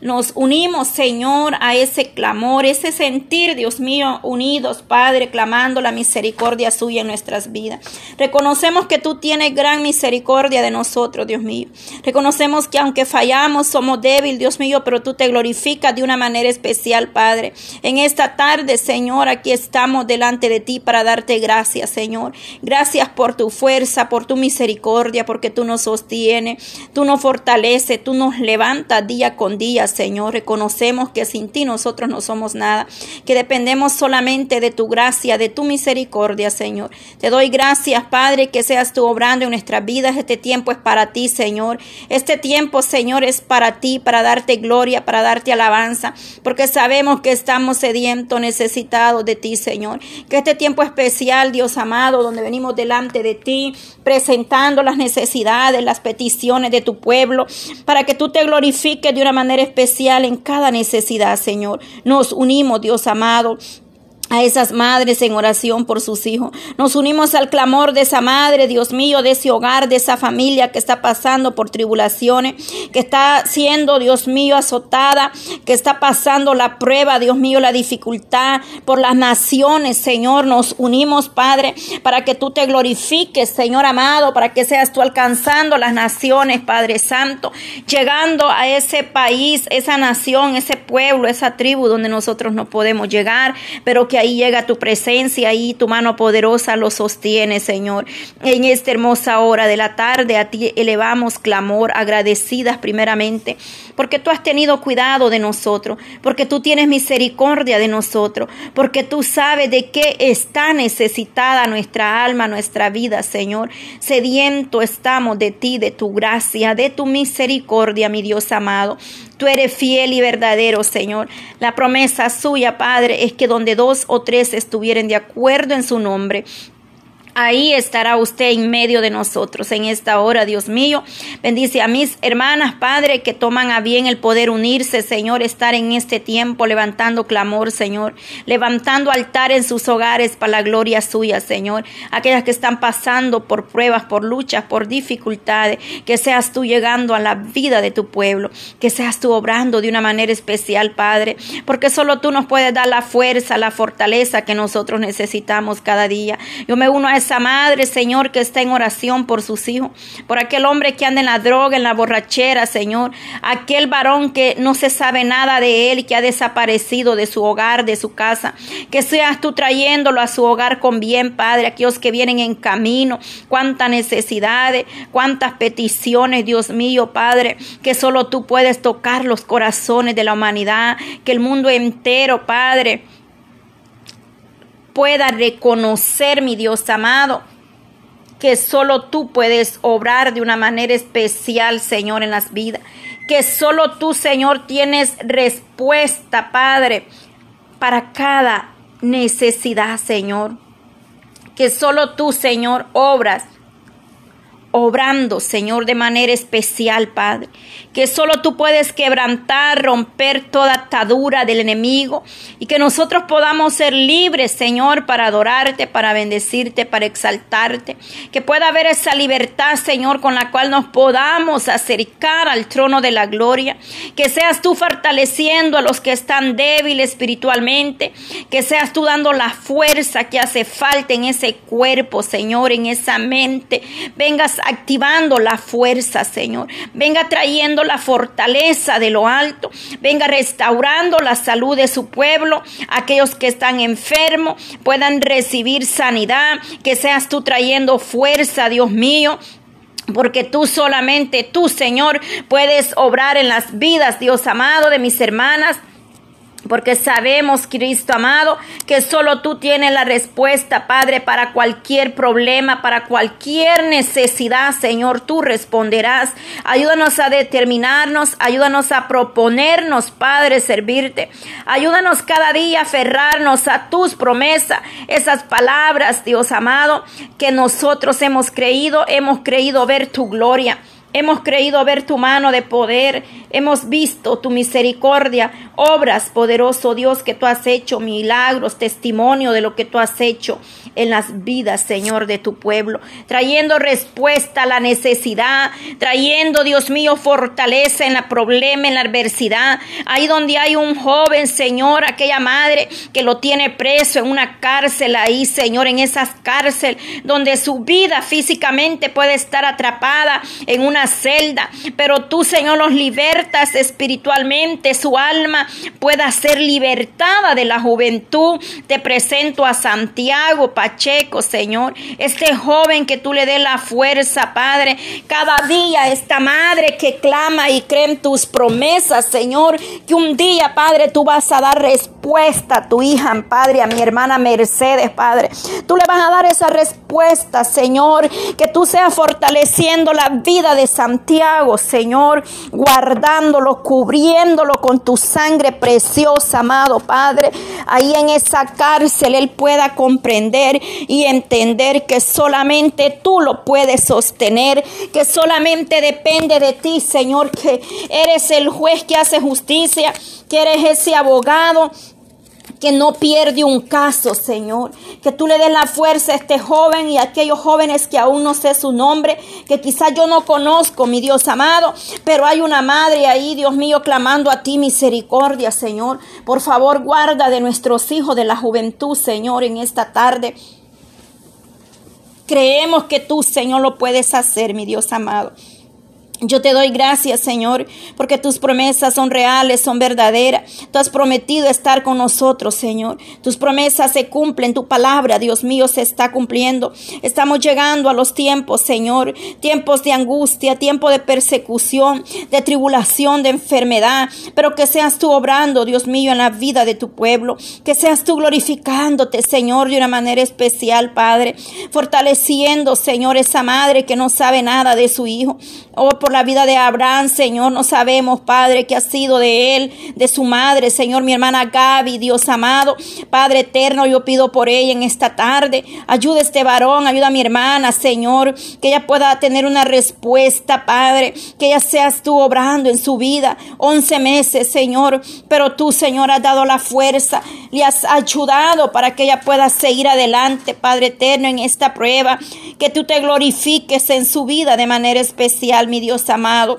nos unimos, Señor, a ese clamor, ese sentir, Dios mío, unidos, Padre, clamando la misericordia suya en nuestras vidas. Reconocemos que tú tienes gran misericordia de nosotros, Dios mío. Reconocemos que aunque fallamos, somos débiles, Dios mío, pero tú te glorificas de una manera especial, Padre. En esta tarde, Señor, aquí estamos delante de ti para darte gracias, Señor. Gracias por tu fuerza, por tu misericordia, porque tú nos sostienes, tú nos fortaleces, tú nos levantas día con día, Señor. Reconocemos que sin ti nosotros no somos nada, que dependemos solamente de tu gracia, de tu misericordia, Señor. Te doy gracias, Padre, que seas tú obrando en nuestras vidas. Este tiempo es para ti, Señor. Este tiempo, Señor, es para ti, para darte gloria, para darte alabanza, porque sabemos que estamos sedientos, necesitados de ti, Señor. Que este tiempo especial, Dios amado, donde venimos delante de ti, presentando las necesidades, las peticiones de tu pueblo, para que tú te glorifiques de una manera especial en cada necesidad, Señor. Nos unimos, Dios amado a esas madres en oración por sus hijos. Nos unimos al clamor de esa madre, Dios mío, de ese hogar, de esa familia que está pasando por tribulaciones, que está siendo, Dios mío, azotada, que está pasando la prueba, Dios mío, la dificultad por las naciones, Señor. Nos unimos, Padre, para que tú te glorifiques, Señor amado, para que seas tú alcanzando las naciones, Padre Santo, llegando a ese país, esa nación, ese pueblo, esa tribu donde nosotros no podemos llegar, pero que ahí llega tu presencia, y tu mano poderosa lo sostiene, Señor. En esta hermosa hora de la tarde a ti elevamos clamor, agradecidas primeramente, porque tú has tenido cuidado de nosotros, porque tú tienes misericordia de nosotros, porque tú sabes de qué está necesitada nuestra alma, nuestra vida, Señor. Sediento estamos de ti, de tu gracia, de tu misericordia, mi Dios amado. Tú eres fiel y verdadero, Señor. La promesa suya, Padre, es que donde dos o tres estuvieren de acuerdo en su nombre, Ahí estará usted en medio de nosotros en esta hora, Dios mío. Bendice a mis hermanas, Padre, que toman a bien el poder unirse, Señor, estar en este tiempo levantando clamor, Señor, levantando altar en sus hogares para la gloria suya, Señor. Aquellas que están pasando por pruebas, por luchas, por dificultades, que seas tú llegando a la vida de tu pueblo, que seas tú obrando de una manera especial, Padre, porque solo tú nos puedes dar la fuerza, la fortaleza que nosotros necesitamos cada día. Yo me uno a esa madre, Señor, que está en oración por sus hijos, por aquel hombre que anda en la droga, en la borrachera, Señor, aquel varón que no se sabe nada de él que ha desaparecido de su hogar, de su casa, que seas tú trayéndolo a su hogar con bien, Padre, aquellos que vienen en camino, cuántas necesidades, cuántas peticiones, Dios mío, Padre, que solo tú puedes tocar los corazones de la humanidad, que el mundo entero, Padre, pueda reconocer, mi Dios amado, que solo tú puedes obrar de una manera especial, Señor, en las vidas. Que solo tú, Señor, tienes respuesta, Padre, para cada necesidad, Señor. Que solo tú, Señor, obras obrando, Señor, de manera especial, Padre. Que solo tú puedes quebrantar, romper toda atadura del enemigo y que nosotros podamos ser libres, Señor, para adorarte, para bendecirte, para exaltarte. Que pueda haber esa libertad, Señor, con la cual nos podamos acercar al trono de la gloria. Que seas tú fortaleciendo a los que están débiles espiritualmente. Que seas tú dando la fuerza que hace falta en ese cuerpo, Señor, en esa mente. Vengas activando la fuerza, Señor. Venga trayendo la fortaleza de lo alto. Venga restaurando la salud de su pueblo. Aquellos que están enfermos puedan recibir sanidad. Que seas tú trayendo fuerza, Dios mío. Porque tú solamente, tú Señor, puedes obrar en las vidas, Dios amado, de mis hermanas porque sabemos, Cristo amado, que solo tú tienes la respuesta, Padre, para cualquier problema, para cualquier necesidad, Señor, tú responderás. Ayúdanos a determinarnos, ayúdanos a proponernos, Padre, servirte. Ayúdanos cada día a aferrarnos a tus promesas, esas palabras, Dios amado, que nosotros hemos creído, hemos creído ver tu gloria. Hemos creído ver tu mano de poder. Hemos visto tu misericordia, obras, poderoso Dios, que tú has hecho, milagros, testimonio de lo que tú has hecho en las vidas, Señor, de tu pueblo, trayendo respuesta a la necesidad, trayendo, Dios mío, fortaleza en la problema, en la adversidad. Ahí donde hay un joven, Señor, aquella madre que lo tiene preso en una cárcel ahí, Señor, en esas cárcel donde su vida físicamente puede estar atrapada en una celda, pero tú, Señor, los libertas espiritualmente, su alma pueda ser libertada de la juventud. Te presento a Santiago, Pacheco, Señor. Este joven que tú le des la fuerza, Padre. Cada día esta madre que clama y cree en tus promesas, Señor. Que un día, Padre, tú vas a dar respuesta a tu hija, Padre, a mi hermana Mercedes, Padre. Tú le vas a dar esa respuesta, Señor. Que tú seas fortaleciendo la vida de Santiago, Señor. Guardándolo, cubriéndolo con tu sangre preciosa, amado Padre. Ahí en esa cárcel él pueda comprender y entender que solamente tú lo puedes sostener, que solamente depende de ti, Señor, que eres el juez que hace justicia, que eres ese abogado que no pierde un caso, Señor. Que tú le des la fuerza a este joven y a aquellos jóvenes que aún no sé su nombre, que quizás yo no conozco, mi Dios amado, pero hay una madre ahí, Dios mío, clamando a ti misericordia, Señor. Por favor, guarda de nuestros hijos de la juventud, Señor, en esta tarde. Creemos que tú, Señor, lo puedes hacer, mi Dios amado. Yo te doy gracias, Señor, porque tus promesas son reales, son verdaderas. Tú has prometido estar con nosotros, Señor. Tus promesas se cumplen, tu palabra, Dios mío, se está cumpliendo. Estamos llegando a los tiempos, Señor, tiempos de angustia, tiempo de persecución, de tribulación, de enfermedad, pero que seas tú obrando, Dios mío, en la vida de tu pueblo, que seas tú glorificándote, Señor, de una manera especial, Padre, fortaleciendo, Señor, esa madre que no sabe nada de su hijo. Oh, por la vida de Abraham, Señor. No sabemos, Padre, qué ha sido de él, de su madre, Señor, mi hermana Gaby, Dios amado. Padre eterno, yo pido por ella en esta tarde. Ayuda a este varón, ayuda a mi hermana, Señor, que ella pueda tener una respuesta, Padre. Que ella seas tú obrando en su vida. Once meses, Señor. Pero tú, Señor, has dado la fuerza, le has ayudado para que ella pueda seguir adelante, Padre eterno, en esta prueba. Que tú te glorifiques en su vida de manera especial, mi Dios amado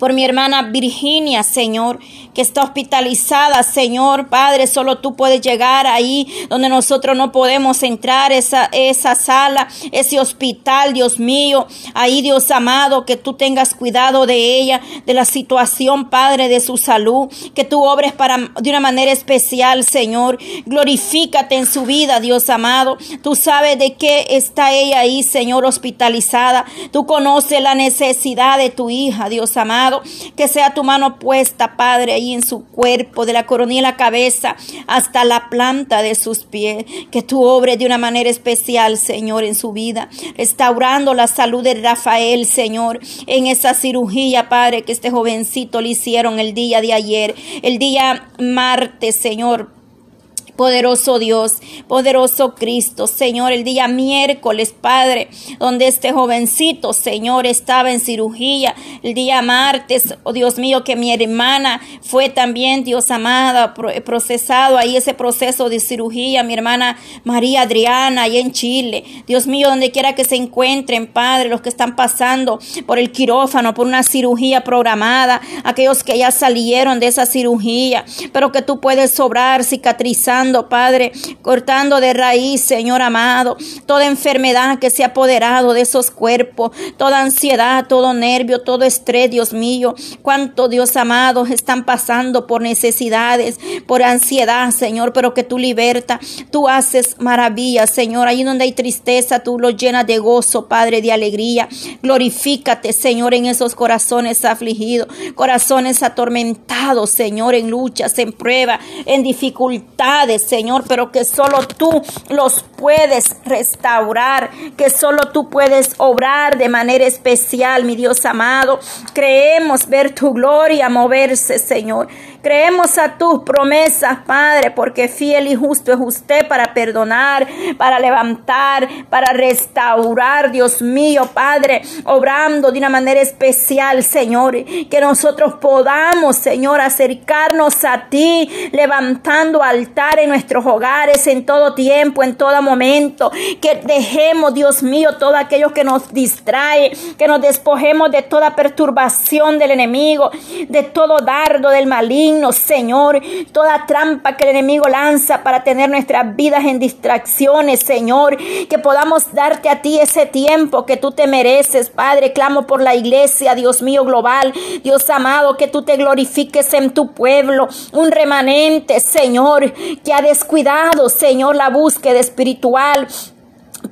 por mi hermana Virginia, Señor, que está hospitalizada, Señor, Padre, solo tú puedes llegar ahí donde nosotros no podemos entrar, esa, esa sala, ese hospital, Dios mío, ahí, Dios amado, que tú tengas cuidado de ella, de la situación, Padre, de su salud, que tú obres para, de una manera especial, Señor, glorifícate en su vida, Dios amado, tú sabes de qué está ella ahí, Señor, hospitalizada, tú conoces la necesidad de tu hija, Dios amado, que sea tu mano puesta, Padre, ahí en su cuerpo, de la coronilla de la cabeza hasta la planta de sus pies. Que tú obres de una manera especial, Señor, en su vida, restaurando la salud de Rafael, Señor, en esa cirugía, Padre, que este jovencito le hicieron el día de ayer, el día martes, Señor Poderoso Dios, poderoso Cristo, Señor, el día miércoles, Padre, donde este jovencito, Señor, estaba en cirugía, el día martes, oh Dios mío, que mi hermana fue también, Dios amada, procesado ahí ese proceso de cirugía, mi hermana María Adriana, ahí en Chile, Dios mío, donde quiera que se encuentren, Padre, los que están pasando por el quirófano, por una cirugía programada, aquellos que ya salieron de esa cirugía, pero que tú puedes sobrar, cicatrizando, Padre, cortando de raíz, Señor amado, toda enfermedad que se ha apoderado de esos cuerpos, toda ansiedad, todo nervio, todo estrés, Dios mío. Cuánto, Dios amado, están pasando por necesidades, por ansiedad, Señor, pero que tú libertas, tú haces maravillas, Señor. Ahí donde hay tristeza, tú lo llenas de gozo, Padre, de alegría. Glorifícate, Señor, en esos corazones afligidos, corazones atormentados, Señor, en luchas, en pruebas, en dificultades, Señor, pero que solo tú los puedes restaurar, que solo tú puedes obrar de manera especial, mi Dios amado. Creemos ver tu gloria moverse, Señor. Creemos a tus promesas, Padre, porque fiel y justo es usted para perdonar, para levantar, para restaurar, Dios mío, Padre, obrando de una manera especial, Señor, que nosotros podamos, Señor, acercarnos a ti, levantando altar en nuestros hogares en todo tiempo, en todo momento, que dejemos, Dios mío, todo aquello que nos distrae, que nos despojemos de toda perturbación del enemigo, de todo dardo del maligno, Señor, toda trampa que el enemigo lanza para tener nuestras vidas en distracciones, Señor, que podamos darte a ti ese tiempo que tú te mereces, Padre, clamo por la iglesia, Dios mío, global, Dios amado, que tú te glorifiques en tu pueblo, un remanente, Señor, que ha descuidado, Señor, la búsqueda espiritual,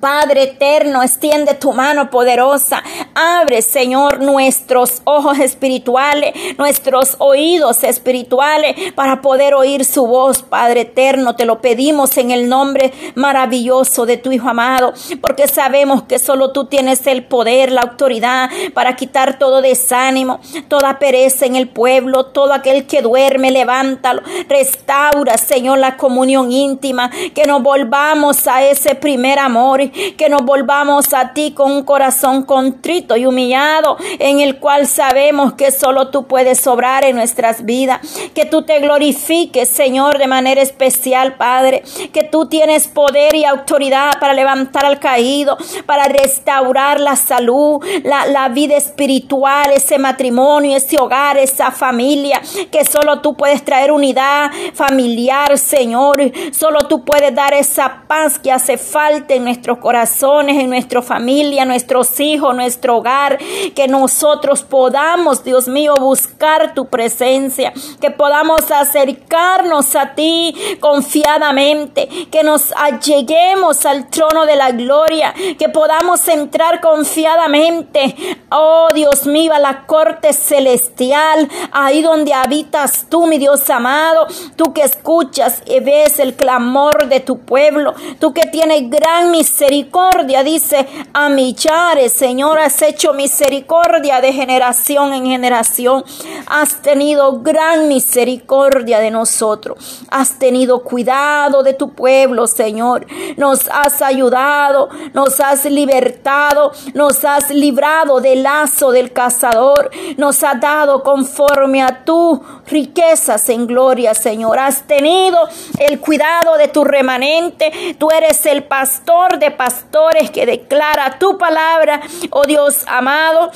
Padre eterno, extiende tu mano poderosa. Abre, Señor, nuestros ojos espirituales, nuestros oídos espirituales para poder oír su voz, Padre eterno. Te lo pedimos en el nombre maravilloso de tu Hijo amado, porque sabemos que solo tú tienes el poder, la autoridad para quitar todo desánimo, toda pereza en el pueblo, todo aquel que duerme, levántalo. Restaura, Señor, la comunión íntima, que nos volvamos a ese primer amor que nos volvamos a ti con un corazón contrito y humillado, en el cual sabemos que solo tú puedes obrar en nuestras vidas, que tú te glorifiques, Señor, de manera especial, Padre, que tú tienes poder y autoridad para levantar al caído, para restaurar la salud, la, la vida espiritual, ese matrimonio, ese hogar, esa familia, que solo tú puedes traer unidad familiar, Señor, solo tú puedes dar esa paz que hace falta en nuestro corazones, en nuestra familia, nuestros hijos, nuestro hogar, que nosotros podamos, Dios mío, buscar tu presencia, que podamos acercarnos a ti confiadamente, que nos alleguemos al trono de la gloria, que podamos entrar confiadamente, oh Dios mío, a la corte celestial, ahí donde habitas tú, mi Dios amado, tú que escuchas y ves el clamor de tu pueblo, tú que tienes gran misericordia misericordia, dice a millares, Señor, has hecho misericordia de generación en generación. Has tenido gran misericordia de nosotros. Has tenido cuidado de tu pueblo, Señor. Nos has ayudado, nos has libertado, nos has librado del lazo del cazador. Nos has dado conforme a tu riquezas en gloria, Señor. Has tenido el cuidado de tu remanente. Tú eres el pastor de pastores que declara tu palabra, oh Dios amado.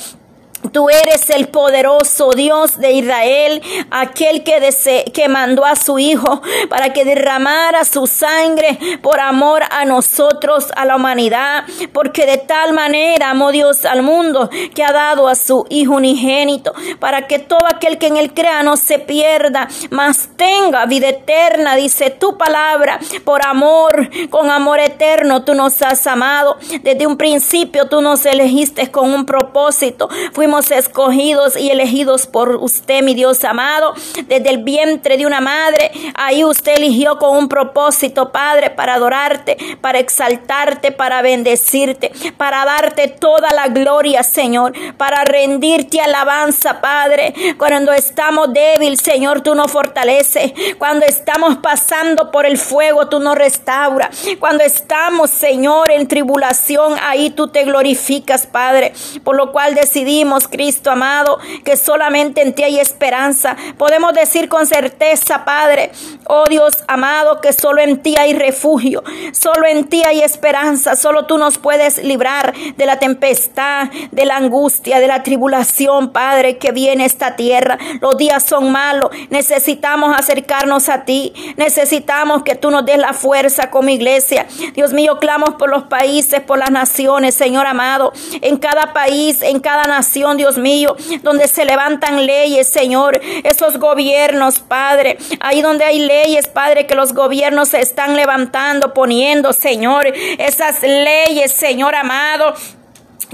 Tú eres el poderoso Dios de Israel, aquel que, que mandó a su Hijo para que derramara su sangre por amor a nosotros, a la humanidad, porque de tal manera amó Dios al mundo que ha dado a su Hijo unigénito, para que todo aquel que en él crea no se pierda, mas tenga vida eterna, dice tu palabra, por amor, con amor eterno tú nos has amado. Desde un principio tú nos elegiste con un propósito. Fuimos escogidos y elegidos por usted, mi Dios amado, desde el vientre de una madre. Ahí usted eligió con un propósito, Padre, para adorarte, para exaltarte, para bendecirte, para darte toda la gloria, Señor, para rendirte alabanza, Padre. Cuando estamos débiles, Señor, tú nos fortaleces. Cuando estamos pasando por el fuego, tú nos restauras. Cuando estamos, Señor, en tribulación, ahí tú te glorificas, Padre. Por lo cual decidimos Cristo amado, que solamente en ti hay esperanza. Podemos decir con certeza, Padre, oh Dios amado, que solo en ti hay refugio, solo en ti hay esperanza, solo tú nos puedes librar de la tempestad, de la angustia, de la tribulación, Padre, que viene esta tierra. Los días son malos, necesitamos acercarnos a ti, necesitamos que tú nos des la fuerza como iglesia. Dios mío, clamo por los países, por las naciones, Señor amado, en cada país, en cada nación Dios mío, donde se levantan leyes, Señor, esos gobiernos, Padre, ahí donde hay leyes, Padre, que los gobiernos se están levantando, poniendo, Señor, esas leyes, Señor amado,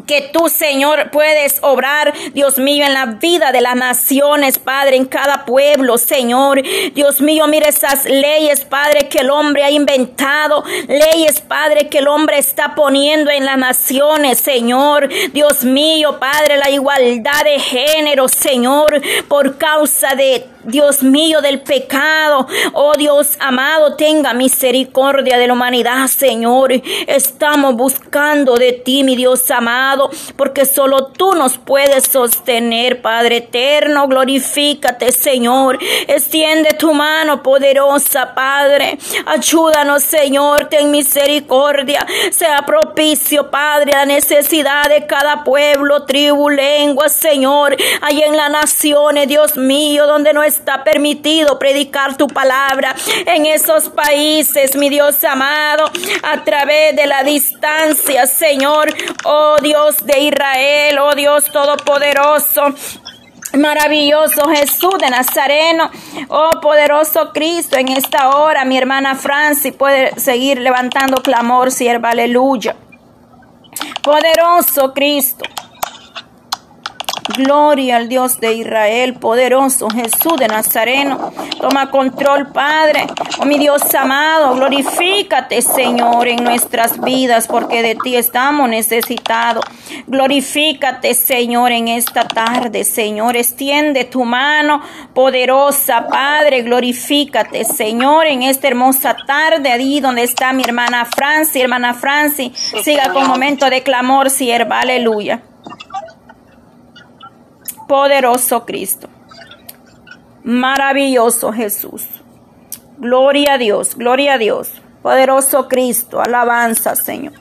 que tú, Señor, puedes obrar, Dios mío, en la vida de las naciones, Padre, en cada pueblo, Señor. Dios mío, mire esas leyes, Padre, que el hombre ha inventado, leyes, Padre, que el hombre está poniendo en las naciones, Señor. Dios mío, Padre, la igualdad de género, Señor, por causa de Dios mío, del pecado. Oh Dios amado, tenga misericordia de la humanidad, Señor. Estamos buscando de ti, mi Dios amado, porque solo tú nos puedes sostener, Padre eterno. Glorifícate, Señor. Extiende tu mano poderosa, Padre. Ayúdanos, Señor. Ten misericordia. Sea propicio, Padre, la necesidad de cada pueblo, tribu, lengua, Señor. Ahí en las naciones, Dios mío, donde no está permitido predicar tu palabra. En esos países, mi Dios amado, a través de la distancia, Señor. Oh Dios de Israel, oh Dios todopoderoso. Maravilloso Jesús de Nazareno, oh poderoso Cristo, en esta hora mi hermana Francis puede seguir levantando clamor, sierva, aleluya. Poderoso Cristo. Gloria al Dios de Israel, poderoso Jesús de Nazareno. Toma control, Padre. Oh mi Dios amado, glorifícate, Señor, en nuestras vidas, porque de ti estamos necesitados. Glorifícate, Señor, en esta tarde, Señor. Extiende tu mano poderosa, Padre. Glorifícate, Señor, en esta hermosa tarde, allí donde está mi hermana Franci. Hermana Franci, siga con momento de clamor, sierva. Aleluya poderoso Cristo. Maravilloso Jesús. Gloria a Dios, gloria a Dios. Poderoso Cristo, alabanza, Señor.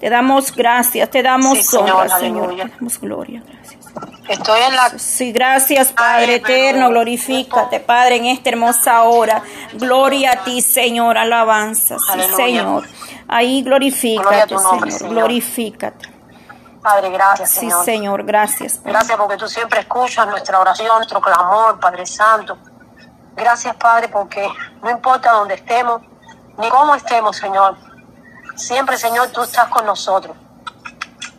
Te damos gracias, te damos sí, honra, Señor. Te damos gloria, gracias. Estoy en la... Sí, gracias, Padre eterno. Glorifícate, Padre, en esta hermosa hora. Gloria a ti, Señor. Alabanza, sí, Señor. Ahí glorifícate, Señor. Glorifícate. Padre, gracias, Señor. Sí, Señor, gracias. Gracias porque tú siempre escuchas nuestra oración, nuestro clamor, Padre Santo. Gracias, Padre, porque no importa dónde estemos, ni cómo estemos, Señor. Siempre, Señor, tú estás con nosotros.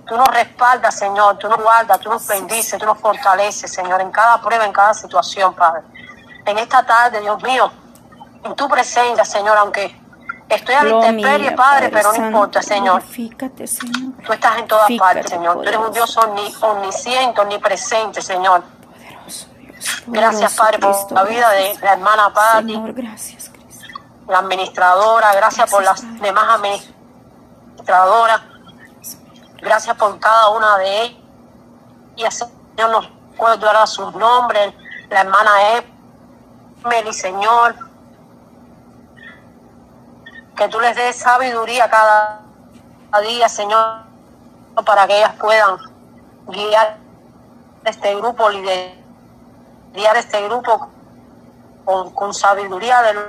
Tú nos respaldas, Señor. Tú nos guardas, tú nos bendices, tú nos fortaleces, Señor, en cada prueba, en cada situación, Padre. En esta tarde, Dios mío, en tu presencia, Señor, aunque Estoy a la intemperie, Padre, pero no importa, Señor. Señor. Tú estás en todas partes, Señor. Tú eres un Dios omnisciente, omnipresente, Señor. Gracias, Padre, por la vida de la hermana Patti. gracias, La administradora, gracias, por las demás administradoras. Gracias por cada una de ellas. Y Señor, nos puede dar a sus nombres. La hermana Emily, Señor que tú les des sabiduría cada día, Señor, para que ellas puedan guiar este grupo, liderar este grupo con, con sabiduría del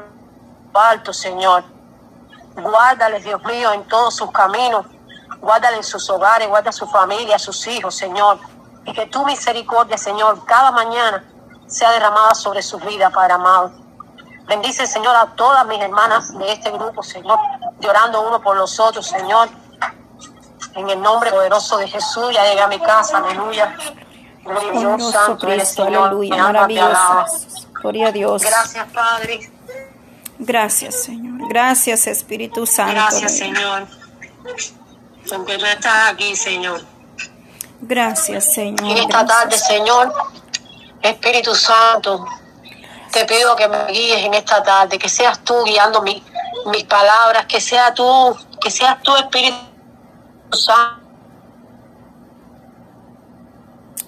alto, Señor. Guárdales, Dios mío, en todos sus caminos. Guárdales en sus hogares, guarda a su familia, a sus hijos, Señor. Y que tu misericordia, Señor, cada mañana sea derramada sobre sus vidas, Padre amado. Bendice, Señor, a todas mis hermanas de este grupo, Señor, llorando uno por los otros, Señor. En el nombre poderoso de Jesús, ya llegué a mi casa, aleluya. Gloria Santo Cristo, Señor. aleluya. Gloria a Dios. Gracias, Padre. Gracias, Señor. Gracias, Espíritu Santo. Gracias, Señor. Porque tú estás aquí, Señor. Gracias, Señor. En esta tarde, Señor, Espíritu Santo, te pido que me guíes en esta tarde, que seas tú guiando mi, mis palabras, que sea tú, que seas tú Espíritu Santo.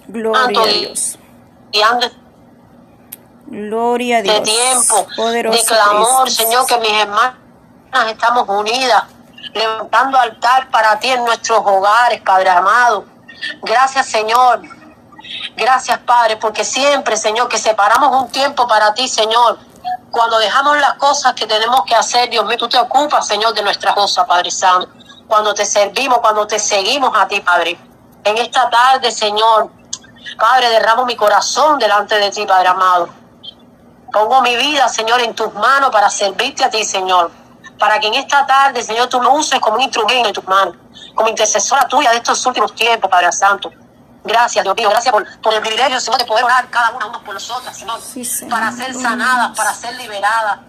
Gloria a Dios. Guiando Gloria a Dios. De tiempo, de clamor, Señor, que mis hermanas estamos unidas, levantando altar para ti en nuestros hogares, Padre amado. Gracias, Señor Gracias, Padre, porque siempre, Señor, que separamos un tiempo para ti, Señor. Cuando dejamos las cosas que tenemos que hacer, Dios mío, tú te ocupas, Señor, de nuestras cosas, Padre Santo. Cuando te servimos, cuando te seguimos a ti, Padre. En esta tarde, Señor, Padre, derramo mi corazón delante de ti, Padre amado. Pongo mi vida, Señor, en tus manos para servirte a ti, Señor. Para que en esta tarde, Señor, tú me uses como un instrumento en tus manos, como intercesora tuya de estos últimos tiempos, Padre Santo. Gracias, Dios mío, gracias por, por el privilegio, Señor, de poder orar cada una unos por los otros, Señor, para ser sanadas, para ser liberadas,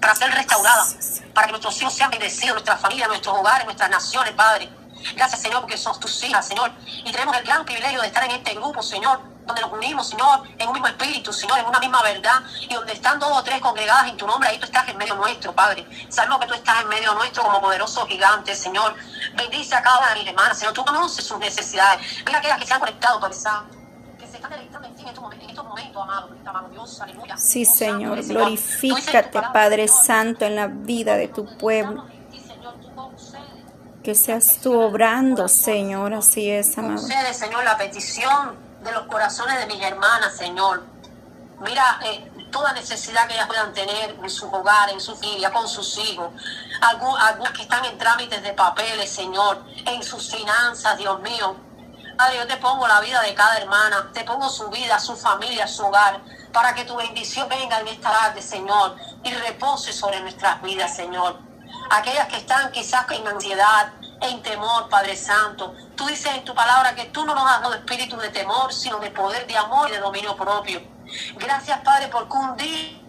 para ser restauradas, para que nuestros hijos sean bendecidos, nuestra familia, nuestros hogares, nuestras naciones, Padre. Gracias, Señor, porque somos tus hijas, Señor. Y tenemos el gran privilegio de estar en este grupo, Señor, donde nos unimos, Señor, en un mismo espíritu, Señor, en una misma verdad, y donde están dos o tres congregadas en tu nombre, ahí tú estás en medio nuestro, Padre. Sabemos que tú estás en medio nuestro como poderoso gigante, Señor. Bendice a cada una de mis hermanas, Señor. Tú conoces sus necesidades. Mira aquellas que se han conectado, Padre. Que se están deleitando en ti en estos momentos, en estos momentos amado, amado Dios, aleluya. Sí, Señor. Glorifícate, Padre Santo, en la vida de tu pueblo. Que seas tú obrando, Señor, así es, amado. Concede, Señor, la petición de los corazones de mis hermanas, Señor. Mira eh, toda necesidad que ellas puedan tener en su hogar, en su familia, con sus hijos. Algunas que están en trámites de papeles, Señor, en sus finanzas, Dios mío. Padre, yo te pongo la vida de cada hermana, te pongo su vida, su familia, su hogar, para que tu bendición venga en esta tarde, Señor, y repose sobre nuestras vidas, Señor aquellas que están quizás en ansiedad, en temor, Padre Santo. Tú dices en tu palabra que tú no nos has dado espíritu de temor, sino de poder, de amor y de dominio propio. Gracias, Padre, porque un día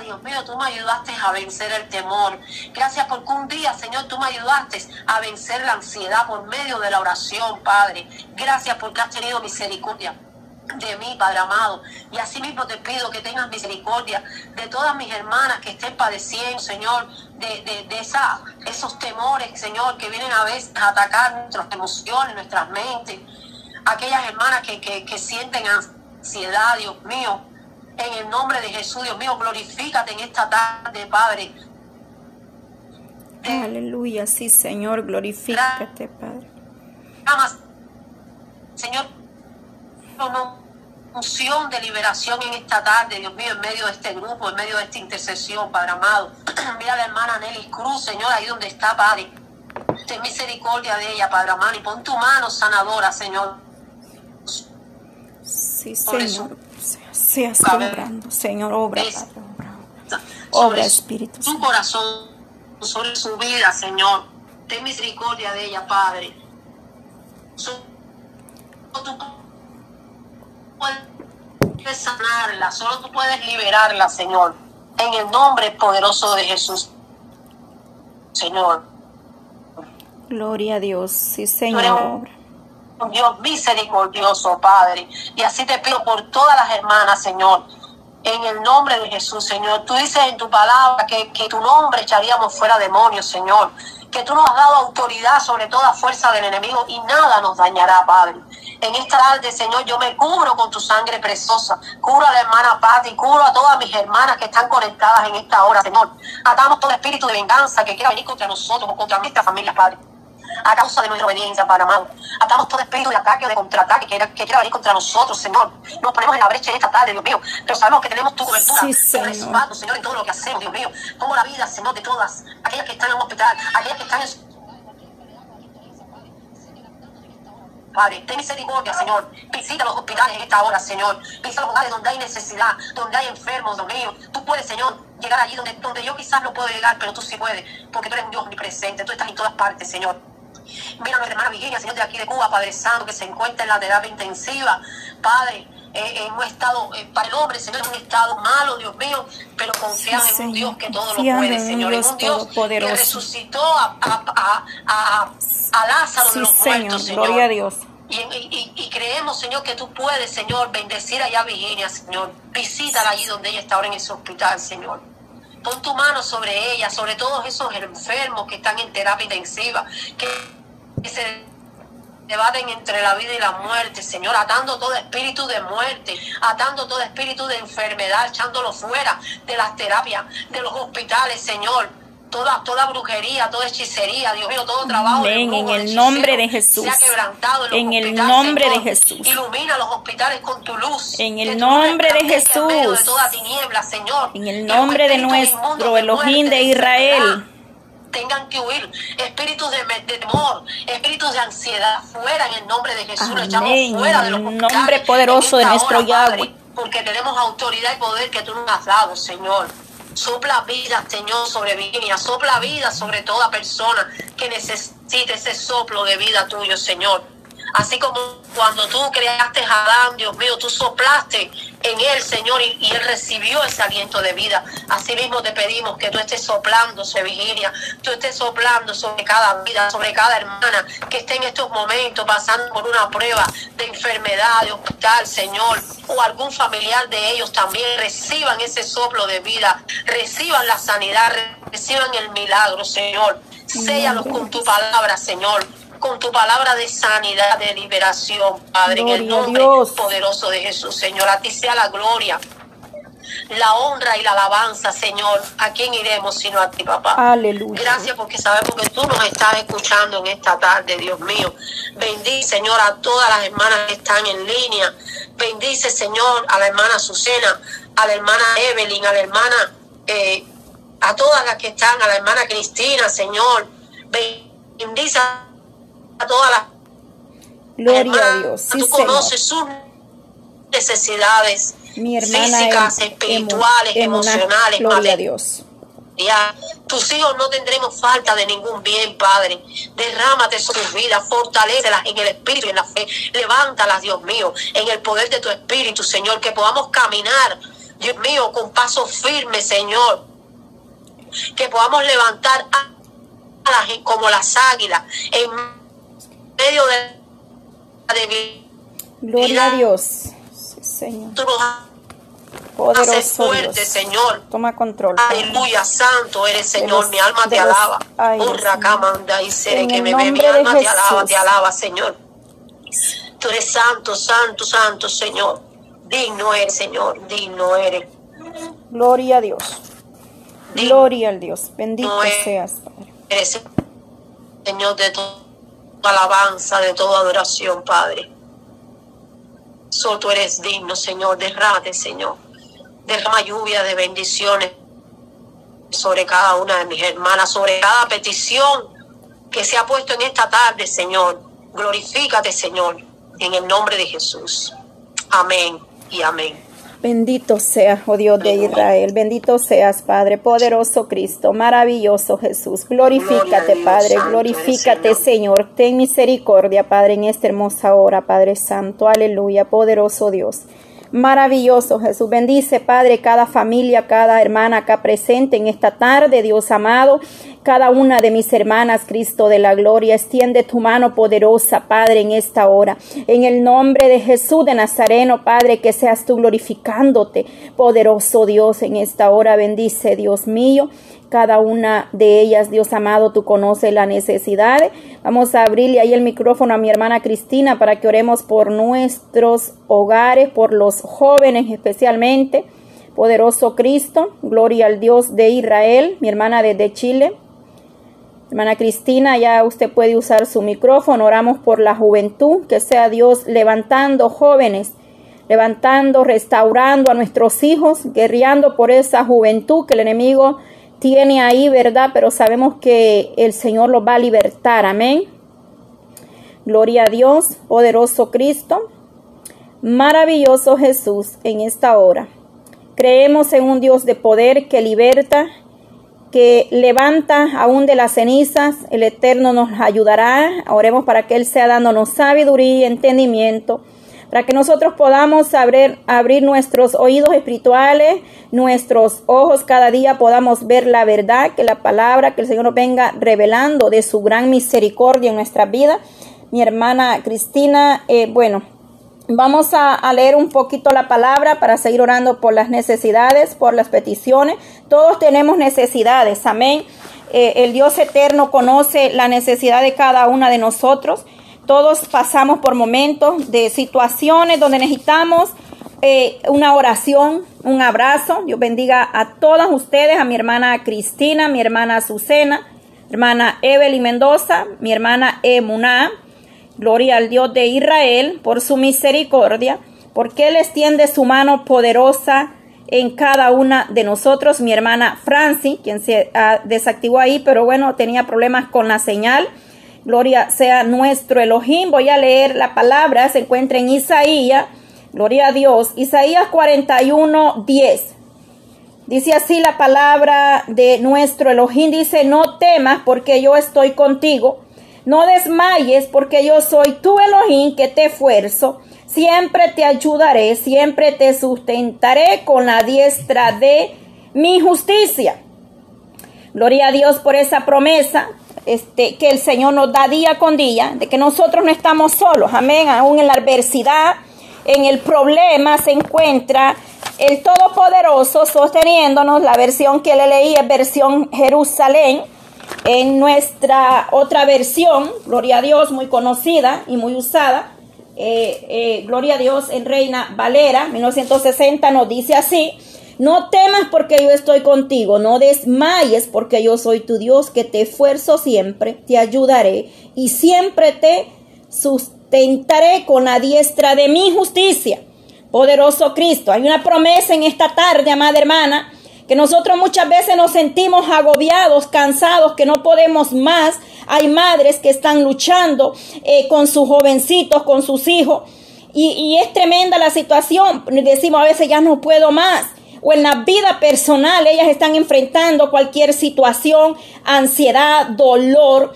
Dios mío, tú me ayudaste a vencer el temor. Gracias porque un día, Señor, tú me ayudaste a vencer la ansiedad por medio de la oración, Padre. Gracias porque has tenido misericordia de mí, Padre amado. Y así mismo te pido que tengas misericordia de todas mis hermanas que estén padeciendo, Señor, de, de, esa, esos temores, Señor, que vienen a veces a atacar nuestras emociones, nuestras mentes. Aquellas hermanas que, que, que sienten ansiedad, Dios mío. En el nombre de Jesús, Dios mío, glorifícate en esta tarde, Padre. Aleluya, sí, Señor, glorifícate, Padre. Señor, unción de liberación en esta tarde, Dios mío, en medio de este grupo, en medio de esta intercesión, Padre amado. Mira a la hermana Nelly Cruz, Señor, ahí donde está, Padre. Ten misericordia de ella, Padre amado, y pon tu mano sanadora, Señor. Sí, Señor. Seas obrando, Señor, obra, Padre, obra. Obra, Espíritu. Tu corazón, sobre su vida, Señor. Ten misericordia de ella, Padre. tu puedes sanarla, solo tú puedes liberarla, Señor. En el nombre poderoso de Jesús. Señor. Gloria a Dios, sí, Señor. Dios misericordioso, Padre. Y así te pido por todas las hermanas, Señor. En el nombre de Jesús, Señor. Tú dices en tu palabra que, que tu nombre echaríamos fuera demonios, Señor que tú nos has dado autoridad sobre toda fuerza del enemigo y nada nos dañará, Padre. En esta tarde, Señor, yo me cubro con tu sangre preciosa. Cubro a la hermana Patti, cubro a todas mis hermanas que están conectadas en esta hora, Señor. Atamos todo espíritu de venganza que quiera venir contra nosotros o contra nuestra familia, Padre a causa de nuestra obediencia, amado. Atamos todo espíritu de ataque o de contraataque que, que quiera venir contra nosotros, Señor. Nos ponemos en la brecha en esta tarde, Dios mío. Pero sabemos que tenemos tu cobertura, sí, señor. Señor, en todo lo que hacemos, Dios mío. Pongo la vida, Señor, de todas aquellas que están en un hospital, aquellas que están en Padre, ten misericordia, Señor. Visita los hospitales en esta hora, Señor. Visita los lugares donde hay necesidad, donde hay enfermos, Dios mío. Tú puedes, Señor, llegar allí donde, donde yo quizás no puedo llegar, pero tú sí puedes, porque tú eres un Dios omnipresente. Tú estás en todas partes, Señor. Mira a nuestra hermana Virginia, Señor, de aquí de Cuba, Padre Santo, que se encuentra en la terapia intensiva. Padre, eh, en un estado, eh, para el hombre, Señor, es un estado malo, Dios mío, pero confiamos en un Dios que todo lo puede, Señor, en un Dios que resucitó a, a, a, a Lázaro de los muertos, Señor. Gloria a Dios. Y, y, y, creemos, Señor, que tú puedes, Señor, bendecir allá a Virginia, Señor. Visítala allí donde ella está ahora en ese hospital, Señor. Pon tu mano sobre ella, sobre todos esos enfermos que están en terapia intensiva, que se debaten entre la vida y la muerte, Señor, atando todo espíritu de muerte, atando todo espíritu de enfermedad, echándolo fuera de las terapias, de los hospitales, Señor toda, toda brujería, toda hechicería, Dios mío, todo trabajo. en el nombre de Jesús. en, el nombre de Jesús. Ilumina los hospitales con tu luz. En el nombre de Jesús. De toda tiniebla, Señor. En el nombre de nuestro Elohim de Israel tengan que huir. Espíritus de, temor, espíritus de ansiedad, fuera en el nombre de Jesús. Amén. echamos fuera de los nombre poderoso de nuestro Yahweh. porque tenemos autoridad y poder que tú nos has dado, Señor. Sopla vida, Señor, sobre Virginia. Sopla vida sobre toda persona que necesite ese soplo de vida tuyo, Señor. Así como cuando tú creaste a Adán, Dios mío, tú soplaste en él, Señor, y, él recibió ese aliento de vida. Así mismo te pedimos que tú estés soplando, Virginia, tú estés soplando sobre cada vida, sobre cada hermana que esté en estos momentos pasando por una prueba de enfermedad, de hospital, Señor, o algún familiar de ellos también reciban ese soplo de vida, reciban la sanidad, reciban el milagro, Señor. Séllalos con tu palabra, Señor con tu palabra de sanidad, de liberación, Padre, en el nombre poderoso de Jesús, Señor. A ti sea la gloria, la honra y la alabanza, Señor. ¿A quién iremos sino a ti, papá? Aleluya. Gracias porque sabemos que tú nos estás escuchando en esta tarde, Dios mío. Bendice, Señor, a todas las hermanas que están en línea. Bendice, Señor, a la hermana Susana, a la hermana Evelyn, a la hermana, eh, a todas las que están, a la hermana Cristina, Señor. Bendice todas las Gloria a Dios. tú conoces sus necesidades físicas, espirituales, emocionales. Gloria a Dios. Ya, tus hijos no tendremos falta de ningún bien, Padre. Derrámate sobre sus vidas, fortalecelas en el espíritu y en la fe. Levántalas, Dios mío, en el poder de tu espíritu, Señor, que podamos caminar, Dios mío, con paso firme, Señor. Que podamos levantar a las como las águilas en medio de la Gloria a Dios. Señor. Poderoso fuerte, Señor. Toma control. Aleluya, santo eres, Señor. mi alma te alaba. Honra, camanda y seré que me ve. Mi alma te alaba, te alaba, Señor. Tú eres santo, santo, santo, Señor. Digno eres, Señor. Digno eres. Gloria a Dios. Gloria al Dios. Bendito seas, Padre. Eres, Señor, de todo alabanza, de toda adoración, Padre. Solo tú eres digno, Señor. Derrate, Señor. Derrama lluvia de bendiciones sobre cada una de mis hermanas, sobre cada petición que se ha puesto en esta tarde, Señor. Glorifícate, Señor, en el nombre de Jesús. Amén y amén. Bendito seas, oh Dios de Israel. Bendito seas, Padre, poderoso Cristo, maravilloso Jesús. Glorifícate, Padre, glorifícate, Señor. Ten misericordia, Padre, en esta hermosa hora, Padre Santo. Aleluya, poderoso Dios. Maravilloso Jesús. Bendice, Padre, cada familia, cada hermana acá presente en esta tarde, Dios amado. Cada una de mis hermanas, Cristo de la gloria, extiende tu mano poderosa, Padre, en esta hora. En el nombre de Jesús de Nazareno, Padre, que seas tú glorificándote, poderoso Dios, en esta hora. Bendice, Dios mío cada una de ellas, Dios amado, tú conoces la necesidad. Vamos a abrirle ahí el micrófono a mi hermana Cristina para que oremos por nuestros hogares, por los jóvenes especialmente. Poderoso Cristo, gloria al Dios de Israel, mi hermana desde Chile. Hermana Cristina, ya usted puede usar su micrófono. Oramos por la juventud, que sea Dios levantando jóvenes, levantando, restaurando a nuestros hijos, guerreando por esa juventud que el enemigo tiene ahí, ¿verdad? Pero sabemos que el Señor los va a libertar. Amén. Gloria a Dios, poderoso Cristo. Maravilloso Jesús en esta hora. Creemos en un Dios de poder que liberta, que levanta aún de las cenizas. El Eterno nos ayudará. Oremos para que Él sea dándonos sabiduría y entendimiento para que nosotros podamos abrir, nuestros oídos espirituales, nuestros ojos cada día podamos ver la verdad, que la palabra, que el Señor nos venga revelando de su gran misericordia en nuestra vida. Mi hermana Cristina, eh, bueno, Vamos a, leer un poquito la palabra para seguir orando por las necesidades, por las peticiones. Todos tenemos necesidades, amén. Eh, el Dios eterno conoce la necesidad de cada una de nosotros. Todos pasamos por momentos de situaciones donde necesitamos eh, una oración, un abrazo. Dios bendiga a todas ustedes, a mi hermana Cristina, mi hermana Azucena, hermana Evelyn Mendoza, mi hermana Emuná. Gloria al Dios de Israel por su misericordia, porque Él extiende su mano poderosa en cada una de nosotros. Mi hermana Franci, quien se ah, desactivó ahí, pero bueno, tenía problemas con la señal. Gloria sea nuestro Elohim. Voy a leer la palabra, se encuentra en Isaías. Gloria a Dios. Isaías 41, 10. Dice así la palabra de nuestro Elohim. Dice, no temas porque yo estoy contigo. No desmayes porque yo soy tu Elohim que te esfuerzo. Siempre te ayudaré, siempre te sustentaré con la diestra de mi justicia. Gloria a Dios por esa promesa este, que el Señor nos da día con día, de que nosotros no estamos solos, amén, aún en la adversidad, en el problema se encuentra el Todopoderoso sosteniéndonos, la versión que le leí es versión Jerusalén, en nuestra otra versión, Gloria a Dios, muy conocida y muy usada, eh, eh, Gloria a Dios en Reina Valera, 1960, nos dice así, no temas porque yo estoy contigo, no desmayes porque yo soy tu Dios que te esfuerzo siempre, te ayudaré y siempre te sustentaré con la diestra de mi justicia. Poderoso Cristo, hay una promesa en esta tarde, amada hermana, que nosotros muchas veces nos sentimos agobiados, cansados, que no podemos más. Hay madres que están luchando eh, con sus jovencitos, con sus hijos, y, y es tremenda la situación. Decimos a veces ya no puedo más o en la vida personal ellas están enfrentando cualquier situación, ansiedad, dolor,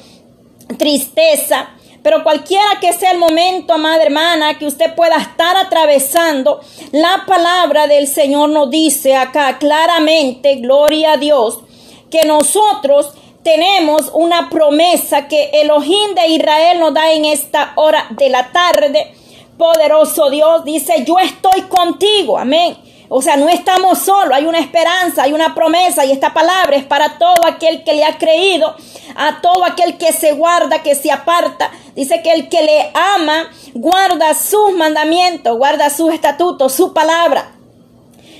tristeza. Pero cualquiera que sea el momento, amada hermana, que usted pueda estar atravesando, la palabra del Señor nos dice acá claramente, gloria a Dios, que nosotros tenemos una promesa que Elohim de Israel nos da en esta hora de la tarde. Poderoso Dios dice, yo estoy contigo, amén. O sea, no estamos solos, hay una esperanza, hay una promesa y esta palabra es para todo aquel que le ha creído, a todo aquel que se guarda, que se aparta. Dice que el que le ama guarda sus mandamientos, guarda sus estatutos, su palabra.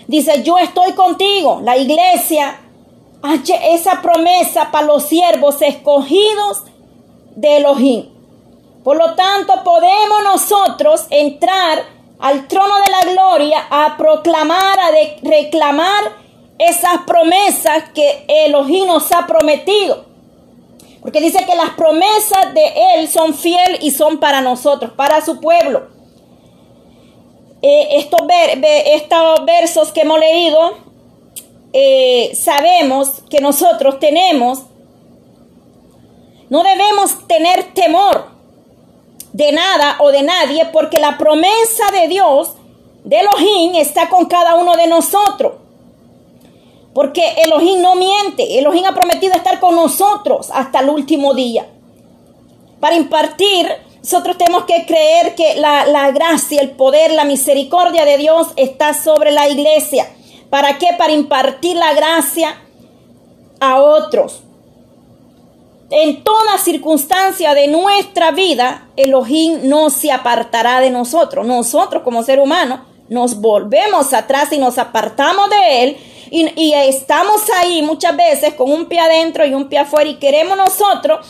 Dice, yo estoy contigo. La iglesia esa promesa para los siervos escogidos de Elohim. Por lo tanto, podemos nosotros entrar al trono de la gloria a proclamar, a reclamar esas promesas que Elohim nos ha prometido. Porque dice que las promesas de Él son fiel y son para nosotros, para su pueblo. Eh, estos, estos, versos que hemos leído, eh, sabemos que nosotros tenemos, no debemos tener temor de nada o de nadie, porque la promesa de Dios, de Elohim, está con cada uno de nosotros. Porque Elohim no miente, Elohim ha prometido estar con nosotros hasta el último día. Para impartir, nosotros tenemos que creer que la, la gracia, el poder, la misericordia de Dios está sobre la iglesia. ¿Para qué? Para impartir la gracia a otros en toda circunstancia de nuestra vida, Elohim no se apartará de nosotros. Nosotros como ser humano nos volvemos atrás y nos apartamos de Él y, estamos ahí muchas veces con un pie adentro y un pie afuera y queremos nosotros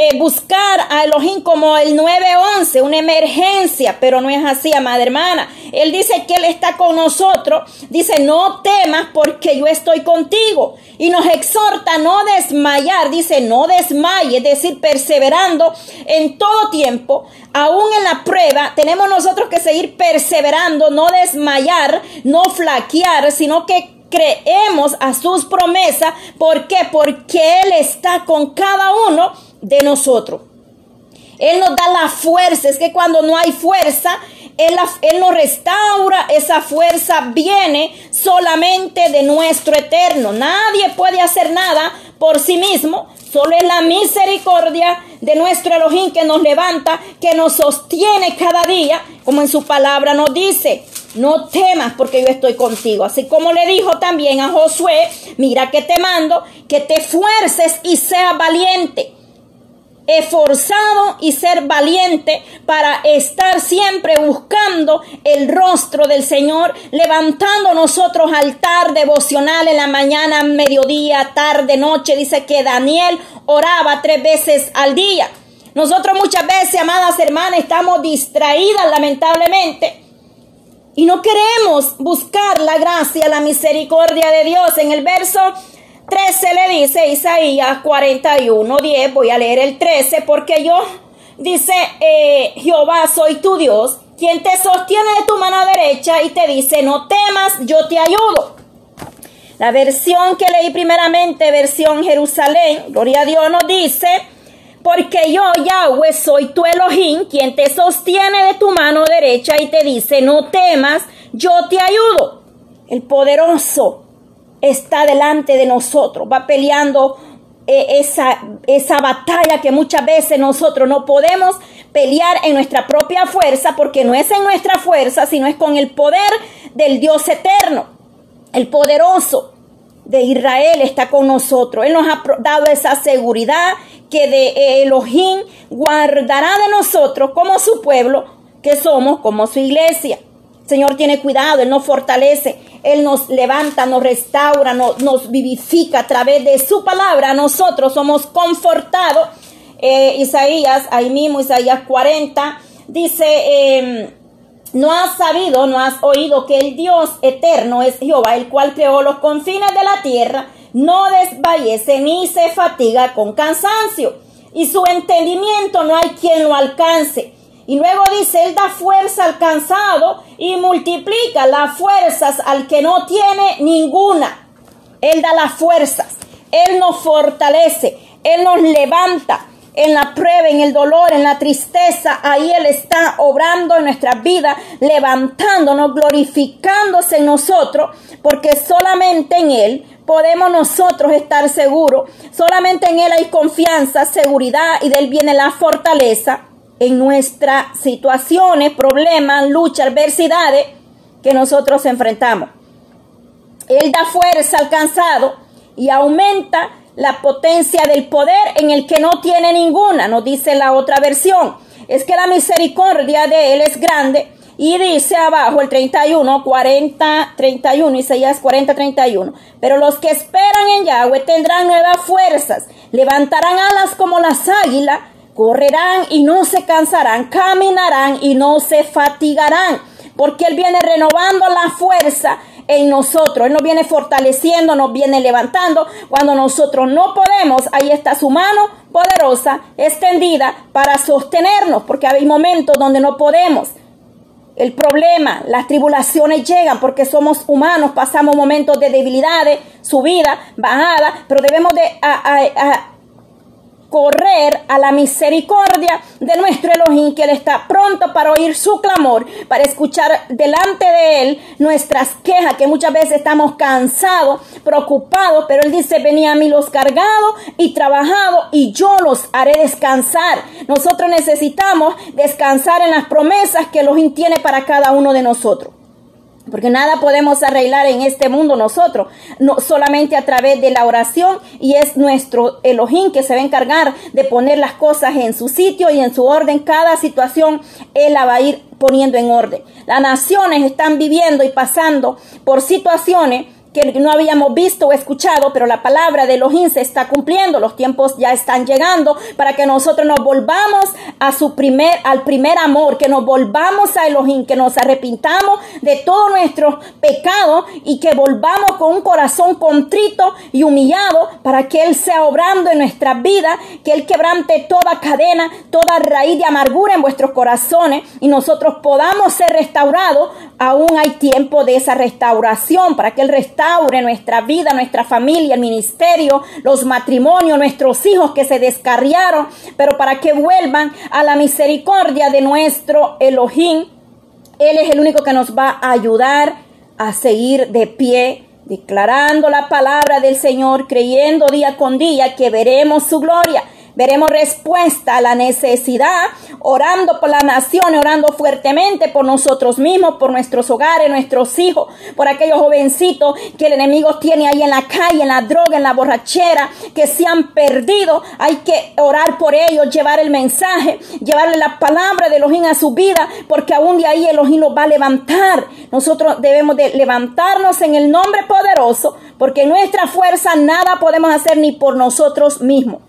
eh, buscar a Elohim como el 911, una emergencia, pero no es así, amada hermana. Él dice que Él está con nosotros, dice, no temas porque yo estoy contigo. Y nos exhorta a no desmayar, dice, no desmaye, es decir, perseverando en todo tiempo, aún en la prueba, tenemos nosotros que seguir perseverando, no desmayar, no flaquear, sino que creemos a sus promesas. ¿Por qué? Porque Él está con cada uno de nosotros. Él nos da la fuerza. Es que cuando no hay fuerza, él, él, nos restaura. Esa fuerza viene solamente de nuestro eterno. Nadie puede hacer nada por sí mismo. Solo es la misericordia de nuestro Elohim que nos levanta, que nos sostiene cada día, como en su palabra nos dice. No temas porque yo estoy contigo. Así como le dijo también a Josué, mira que te mando, que te fuerces y seas valiente esforzado y ser valiente para estar siempre buscando el rostro del Señor, levantando nosotros altar devocional en la mañana, mediodía, tarde, noche. Dice que Daniel oraba tres veces al día. Nosotros muchas veces, amadas hermanas, estamos distraídas lamentablemente. Y no queremos buscar la gracia, la misericordia de Dios. En el verso 13 le dice Isaías 41, 10, voy a leer el 13 porque yo, dice eh, Jehová, soy tu Dios, quien te sostiene de tu mano derecha y te dice, no temas, yo te ayudo. La versión que leí primeramente, versión Jerusalén, gloria a Dios, nos dice, porque yo, Yahweh, soy tu Elohim, quien te sostiene de tu mano derecha y te dice, no temas, yo te ayudo. El poderoso está delante de nosotros, va peleando eh, esa, esa batalla que muchas veces nosotros no podemos pelear en nuestra propia fuerza, porque no es en nuestra fuerza, sino es con el poder del Dios eterno, el poderoso de Israel está con nosotros. Él nos ha dado esa seguridad que de Elohim guardará de nosotros como su pueblo, que somos como su iglesia. Señor tiene cuidado, Él nos fortalece, Él nos levanta, nos restaura, nos, vivifica a través de su palabra. Nosotros somos confortados. Eh, Isaías, ahí mismo, Isaías 40, dice, em, no has sabido, no has oído que el Dios eterno es Jehová, el cual creó los confines de la tierra, no desvallece ni se fatiga con cansancio, y su entendimiento no hay quien lo alcance. Y luego dice, Él da fuerza al cansado y multiplica las fuerzas al que no tiene ninguna. Él da las fuerzas, Él nos fortalece, Él nos levanta en la prueba, en el dolor, en la tristeza. Ahí Él está obrando en nuestra vida, levantándonos, glorificándose en nosotros, porque solamente en Él podemos nosotros estar seguros. Solamente en Él hay confianza, seguridad y de Él viene la fortaleza en nuestras situaciones, problemas, luchas, adversidades que nosotros enfrentamos. Él da fuerza al cansado y aumenta la potencia del poder en el que no tiene ninguna, nos dice la otra versión. Es que la misericordia de Él es grande. Y dice abajo el 31, 40, 31, Isaías 40, 31. Pero los que esperan en Yahweh tendrán nuevas fuerzas, levantarán alas como las águilas, correrán y no se cansarán, caminarán y no se fatigarán, porque Él viene renovando la fuerza en nosotros. Él nos viene fortaleciendo, nos viene levantando. Cuando nosotros no podemos, ahí está su mano poderosa, extendida para sostenernos, porque hay momentos donde no podemos. El problema, las tribulaciones llegan porque somos humanos, pasamos momentos de debilidades, subida, bajada, pero debemos de correr a la misericordia de nuestro Elohim, que Él está pronto para oír su clamor, para escuchar delante de Él nuestras quejas, que muchas veces estamos cansados, preocupados, pero Él dice, venía a mí los cargados y trabajados y yo los haré descansar. Nosotros necesitamos descansar en las promesas que Elohim tiene para cada uno de nosotros. Porque nada podemos arreglar en este mundo nosotros, no, solamente a través de la oración y es nuestro Elohim que se va a encargar de poner las cosas en su sitio y en su orden. Cada situación Él la va a ir poniendo en orden. Las naciones están viviendo y pasando por situaciones que no habíamos visto o escuchado, pero la palabra de Elohim se está cumpliendo, los tiempos ya están llegando para que nosotros nos volvamos a su primer, al primer amor, que nos volvamos a Elohim, que nos arrepintamos de todos nuestros pecados y que volvamos con un corazón contrito y humillado para que Él sea obrando en nuestra vida, que Él quebrante toda cadena, toda raíz de amargura en vuestros corazones y nosotros podamos ser restaurados. Aún hay tiempo de esa restauración para que Él restaure nuestra vida, nuestra familia, el ministerio, los matrimonios, nuestros hijos que se descarriaron, pero para que vuelvan a la misericordia de nuestro Elohim. Él es el único que nos va a ayudar a seguir de pie, declarando la palabra del Señor, creyendo día con día que veremos su gloria Veremos respuesta a la necesidad, orando por las naciones, orando fuertemente por nosotros mismos, por nuestros hogares, nuestros hijos, por aquellos jovencitos que el enemigo tiene ahí en la calle, en la droga, en la borrachera, que se han perdido. Hay que orar por ellos, llevar el mensaje, llevarle la palabra de Elohim a su vida, porque aún de ahí Elohim los va a levantar. Nosotros debemos de levantarnos en el nombre poderoso, porque nuestra fuerza nada podemos hacer ni por nosotros mismos.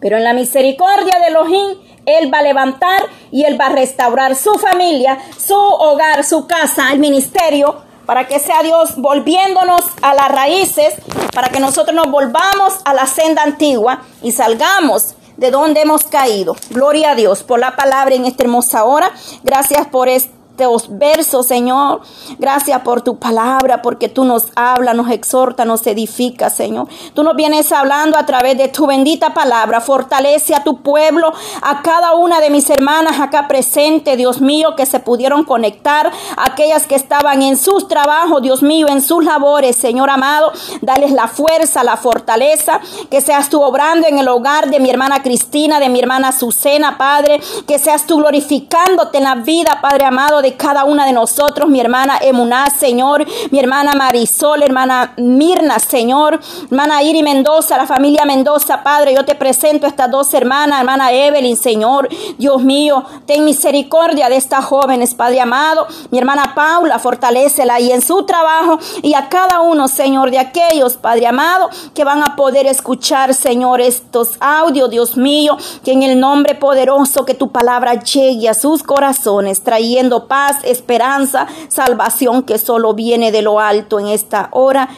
Pero en la misericordia de Elohim, Él va a levantar y Él va a restaurar su familia, su hogar, su casa, el ministerio, para que sea Dios volviéndonos a las raíces, para que nosotros nos volvamos a la senda antigua y salgamos de donde hemos caído. Gloria a Dios por la palabra en esta hermosa hora. Gracias por este estos versos, Señor. Gracias por tu palabra, porque tú nos hablas, nos exhorta, nos edifica, Señor. Tú nos vienes hablando a través de tu bendita palabra. Fortalece a tu pueblo, a cada una de mis hermanas acá presente, Dios mío, que se pudieron conectar, aquellas que estaban en sus trabajos, Dios mío, en sus labores, Señor amado. Dales la fuerza, la fortaleza, que seas tú obrando en el hogar de mi hermana Cristina, de mi hermana Azucena, Padre, que seas tú glorificándote en la vida, Padre amado, cada una de nosotros, mi hermana Emuná, Señor, mi hermana Marisol, hermana Mirna, Señor, hermana Iri Mendoza, la familia Mendoza, Padre, yo te presento a estas dos hermanas, hermana Evelyn, Señor, Dios mío, ten misericordia de estas jóvenes, Padre amado, mi hermana Paula, fortalecela y en su trabajo y a cada uno, Señor, de aquellos, Padre amado, que van a poder escuchar, Señor, estos audios, Dios mío, que en el nombre poderoso que tu palabra llegue a sus corazones, trayendo paz, esperanza, salvación que solo viene de lo alto en esta hora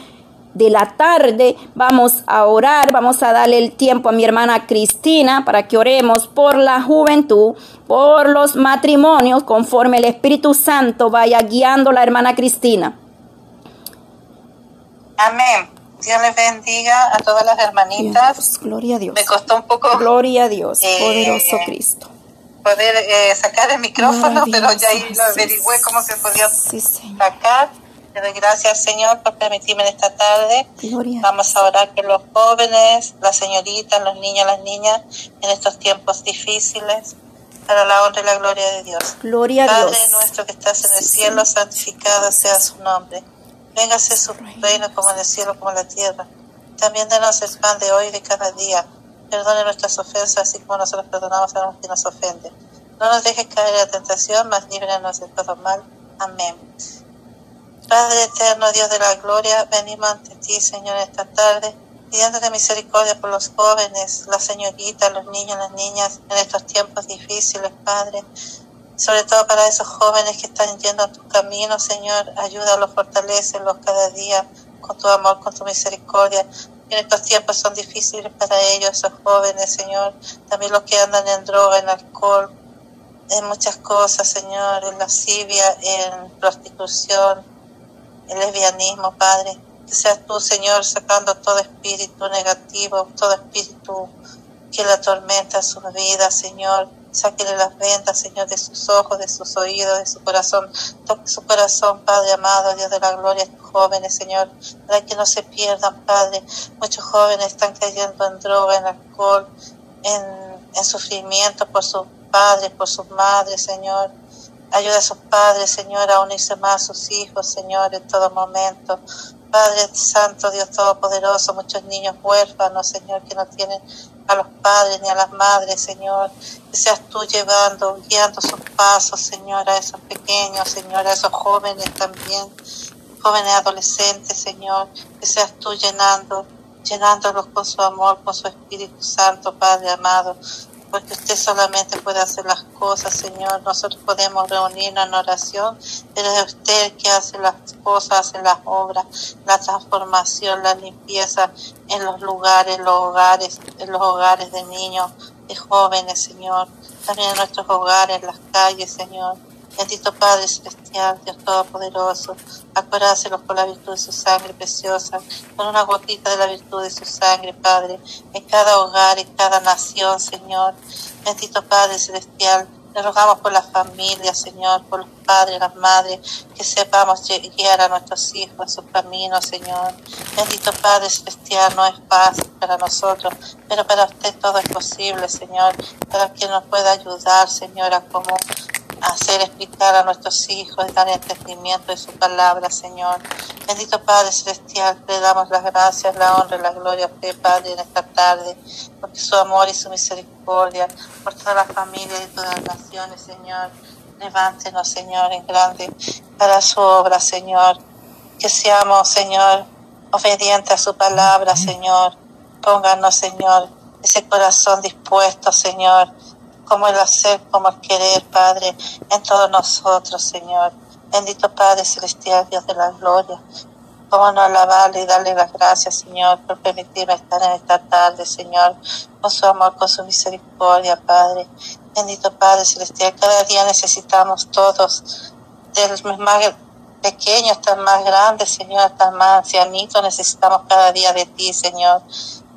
de la tarde. Vamos a orar, vamos a darle el tiempo a mi hermana Cristina para que oremos por la juventud, por los matrimonios, conforme el Espíritu Santo vaya guiando la hermana Cristina. Amén. Dios les bendiga a todas las hermanitas. gloria a Dios. Me costó un poco. Gloria a Dios, eh, poderoso Cristo. Poder eh, sacar el micrófono, pero ya ahí lo averigüé cómo se podía sacar. Le doy gracias, Señor, por permitirme en esta tarde. Vamos a orar por los jóvenes, las señoritas, los niños, las niñas, en estos tiempos difíciles, para la honra y la gloria de Dios. Gloria a Dios. Padre nuestro que estás en el cielo, santificado sea su nombre. Véngase su reino como en el cielo, como en la tierra. También denos el pan de hoy y de cada día. Perdone nuestras ofensas, así como nosotros perdonamos a los que nos ofenden. No nos dejes caer en la tentación, mas líbranos de todo mal. Amén. Padre eterno, Dios de la gloria, venimos ante ti, Señor, esta tarde, pidiéndote misericordia por los jóvenes, las señoritas, los niños, las niñas, en estos tiempos difíciles, Padre sobre todo para esos jóvenes que están yendo a tu camino, Señor, ayúdalos, fortalecelos cada día con tu amor, con tu misericordia. En estos tiempos son difíciles para ellos, esos jóvenes, Señor, también los que andan en droga, en alcohol, en muchas cosas, Señor, en lascivia, en prostitución, en lesbianismo, Padre. Que seas tú, Señor, sacando todo espíritu negativo, todo espíritu que la atormenta su vida, Señor Sáquele las ventas, Señor, de sus ojos, de sus oídos, de su corazón. Toque su corazón, Padre amado, Dios de la gloria, jóvenes, Señor, para que no se pierdan, Padre. Muchos jóvenes están cayendo en droga, en alcohol, en, en sufrimiento por sus padres, por sus madres, Señor. Ayuda a sus padres, Señor, a unirse más a sus hijos, Señor, en todo momento. Padre Santo, Dios Todopoderoso, muchos niños huérfanos, Señor, que no tienen a los padres ni a las madres, Señor. Que seas tú llevando, guiando sus pasos, Señor, a esos pequeños, Señor, a esos jóvenes también, jóvenes adolescentes, Señor. Que seas tú llenando, llenándolos con su amor, con su Espíritu Santo, Padre amado porque usted solamente puede hacer las cosas, Señor. Nosotros podemos reunirnos en oración, pero es usted que hace las cosas, hace las obras, la transformación, la limpieza en los lugares, los hogares, en los hogares de niños, de jóvenes, Señor. También en nuestros hogares, en las calles, Señor. Bendito Padre Celestial, Dios Todopoderoso, acuérdaselos por la virtud de su sangre preciosa, con una gotita de la virtud de su sangre, Padre, en cada hogar, en cada nación, Señor. Bendito Padre Celestial, le rogamos por la familia, Señor, por los padres, las madres, que sepamos guiar a nuestros hijos en su camino, Señor. Bendito Padre Celestial, no es fácil para nosotros, pero para usted todo es posible, Señor, para que nos pueda ayudar, Señor, a cómo hacer explicar a nuestros hijos, dar entendimiento de su palabra, Señor. Bendito Padre Celestial, le damos las gracias, la honra y la gloria a usted, Padre, en esta tarde, porque su amor y su misericordia, por toda la familia y todas las naciones, Señor. Levántenos, Señor, en grande para su obra, Señor. Que seamos, Señor, obedientes a su palabra, Señor. Pónganos, Señor, ese corazón dispuesto, Señor, como el hacer, como el querer, Padre, en todos nosotros, Señor. Bendito Padre Celestial, Dios de la gloria. Cómo no alabarle y darle las gracias, Señor, por permitirme estar en esta tarde, Señor, con su amor, con su misericordia, Padre. Bendito Padre Celestial, cada día necesitamos todos del más pequeño hasta el más grande, Señor, hasta el más ancianito, necesitamos cada día de ti, Señor.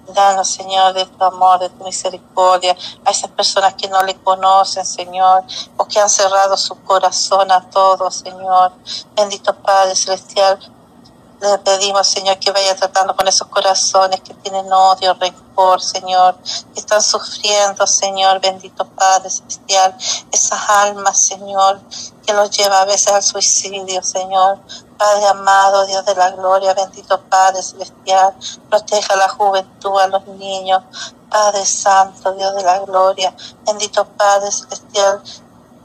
Danos, Señor, de tu amor, de tu misericordia, a esas personas que no le conocen, Señor, o que han cerrado su corazón a todo, Señor. Bendito Padre Celestial, le pedimos, Señor, que vaya tratando con esos corazones que tienen odio, rencor, Señor, que están sufriendo, Señor, bendito Padre Celestial, esas almas, Señor, que los lleva a veces al suicidio, Señor. Padre amado, Dios de la gloria, bendito Padre Celestial, proteja a la juventud, a los niños. Padre Santo, Dios de la gloria, bendito Padre Celestial,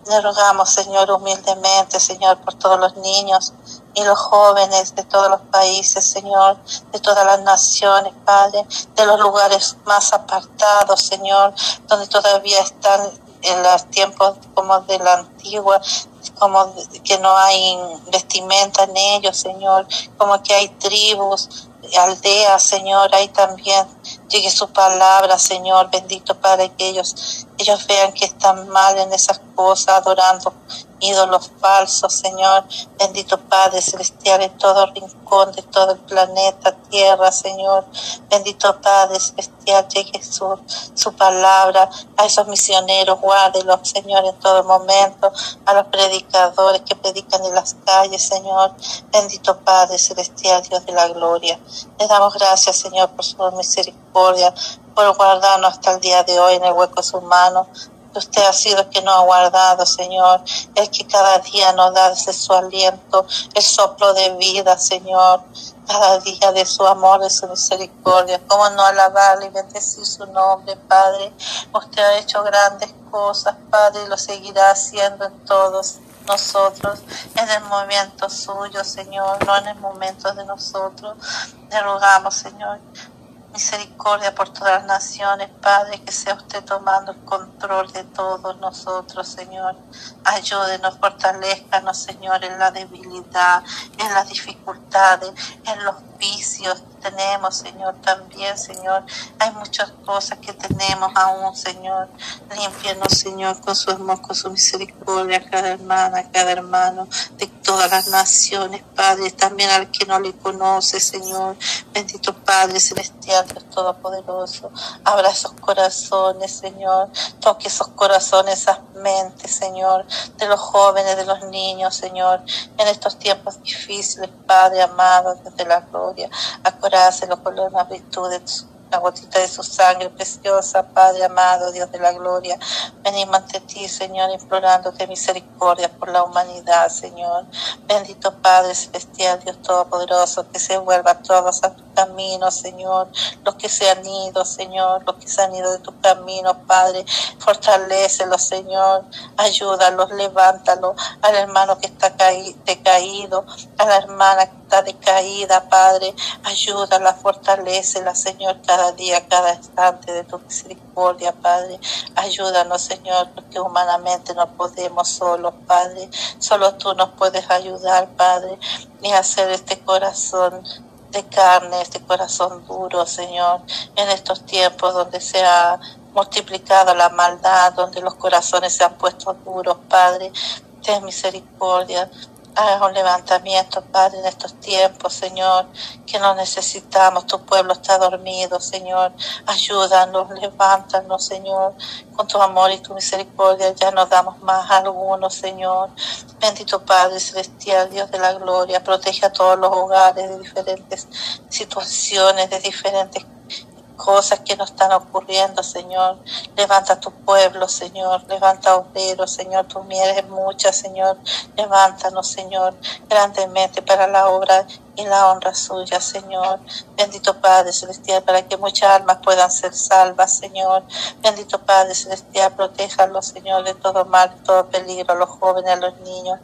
le rogamos, Señor, humildemente, Señor, por todos los niños y los jóvenes de todos los países, Señor, de todas las naciones, Padre, de los lugares más apartados, Señor, donde todavía están en los tiempos como de la antigua, como que no hay vestimenta en ellos, Señor, como que hay tribus, aldeas, Señor, ahí también llegue su palabra, Señor, bendito para que ellos, ellos vean que están mal en esas cosas, adorando ídolos falsos, Señor. Bendito Padre Celestial en todo rincón de todo el planeta, tierra, Señor. Bendito Padre Celestial, llegue su, su palabra a esos misioneros, guárdelos, Señor, en todo momento, a los predicadores que predican en las calles, Señor. Bendito Padre Celestial, Dios de la gloria. Le damos gracias, Señor, por su misericordia, por guardarnos hasta el día de hoy en el hueco de su mano usted ha sido el que nos ha guardado, Señor, el que cada día nos da ese su aliento, el soplo de vida, Señor, cada día de su amor, de su misericordia. ¿Cómo no alabarle y bendecir su nombre, Padre? Usted ha hecho grandes cosas, Padre, y lo seguirá haciendo en todos nosotros, en el momento suyo, Señor, no en el momento de nosotros. Le rogamos, Señor, misericordia por todas las naciones, Padre, que sea usted tomando el control de todos nosotros, Señor. Ayúdenos, fortalezcanos, Señor, en la debilidad, en las dificultades, en los vicios que tenemos, Señor, también, Señor. Hay muchas cosas que tenemos aún, Señor. Límpianos, Señor, con su amor, con su misericordia, cada hermana, cada hermano, de todas las naciones, Padre, también al que no le conoce, Señor. Bendito Padre Celestial, Dios Todopoderoso. Abra esos corazones, Señor. Toque esos corazones, esas mentes, Señor, de los jóvenes, de los niños, Señor, en estos tiempos difíciles, Padre amado, desde la gloria. Acoráselo con las virtudes la gotita de su sangre preciosa, Padre amado, Dios de la gloria. Venimos ante ti, Señor, implorándote misericordia por la humanidad, Señor. Bendito Padre celestial, Dios todopoderoso, que se vuelva todos a tu camino, Señor. Los que se han ido, Señor, los que se han ido de tu camino, Padre, fortalecelo, Señor. Ayúdalos, levántalo al hermano que está caído, a la hermana que está decaída, Padre. Ayúdala, fortalecela, Señor, día, cada instante de tu misericordia, Padre. Ayúdanos, Señor, porque humanamente no podemos solos, Padre. Solo tú nos puedes ayudar, Padre, y hacer este corazón de carne, este corazón duro, Señor, en estos tiempos donde se ha multiplicado la maldad, donde los corazones se han puesto duros, Padre. Ten misericordia, Haga un levantamiento, Padre, en estos tiempos, Señor, que no necesitamos. Tu pueblo está dormido, Señor. Ayúdanos, levántanos, Señor. Con tu amor y tu misericordia ya nos damos más a algunos, Señor. Bendito Padre Celestial, Dios de la gloria. Protege a todos los hogares de diferentes situaciones, de diferentes cosas que nos están ocurriendo, Señor. Levanta tu pueblo, Señor. Levanta obreros, Señor. Tu miel es mucha, Señor. Levántanos, Señor, grandemente para la obra y la honra suya, Señor. Bendito Padre Celestial, para que muchas almas puedan ser salvas, Señor. Bendito Padre Celestial, protéjalos, Señor, de todo mal, de todo peligro, a los jóvenes, a los niños,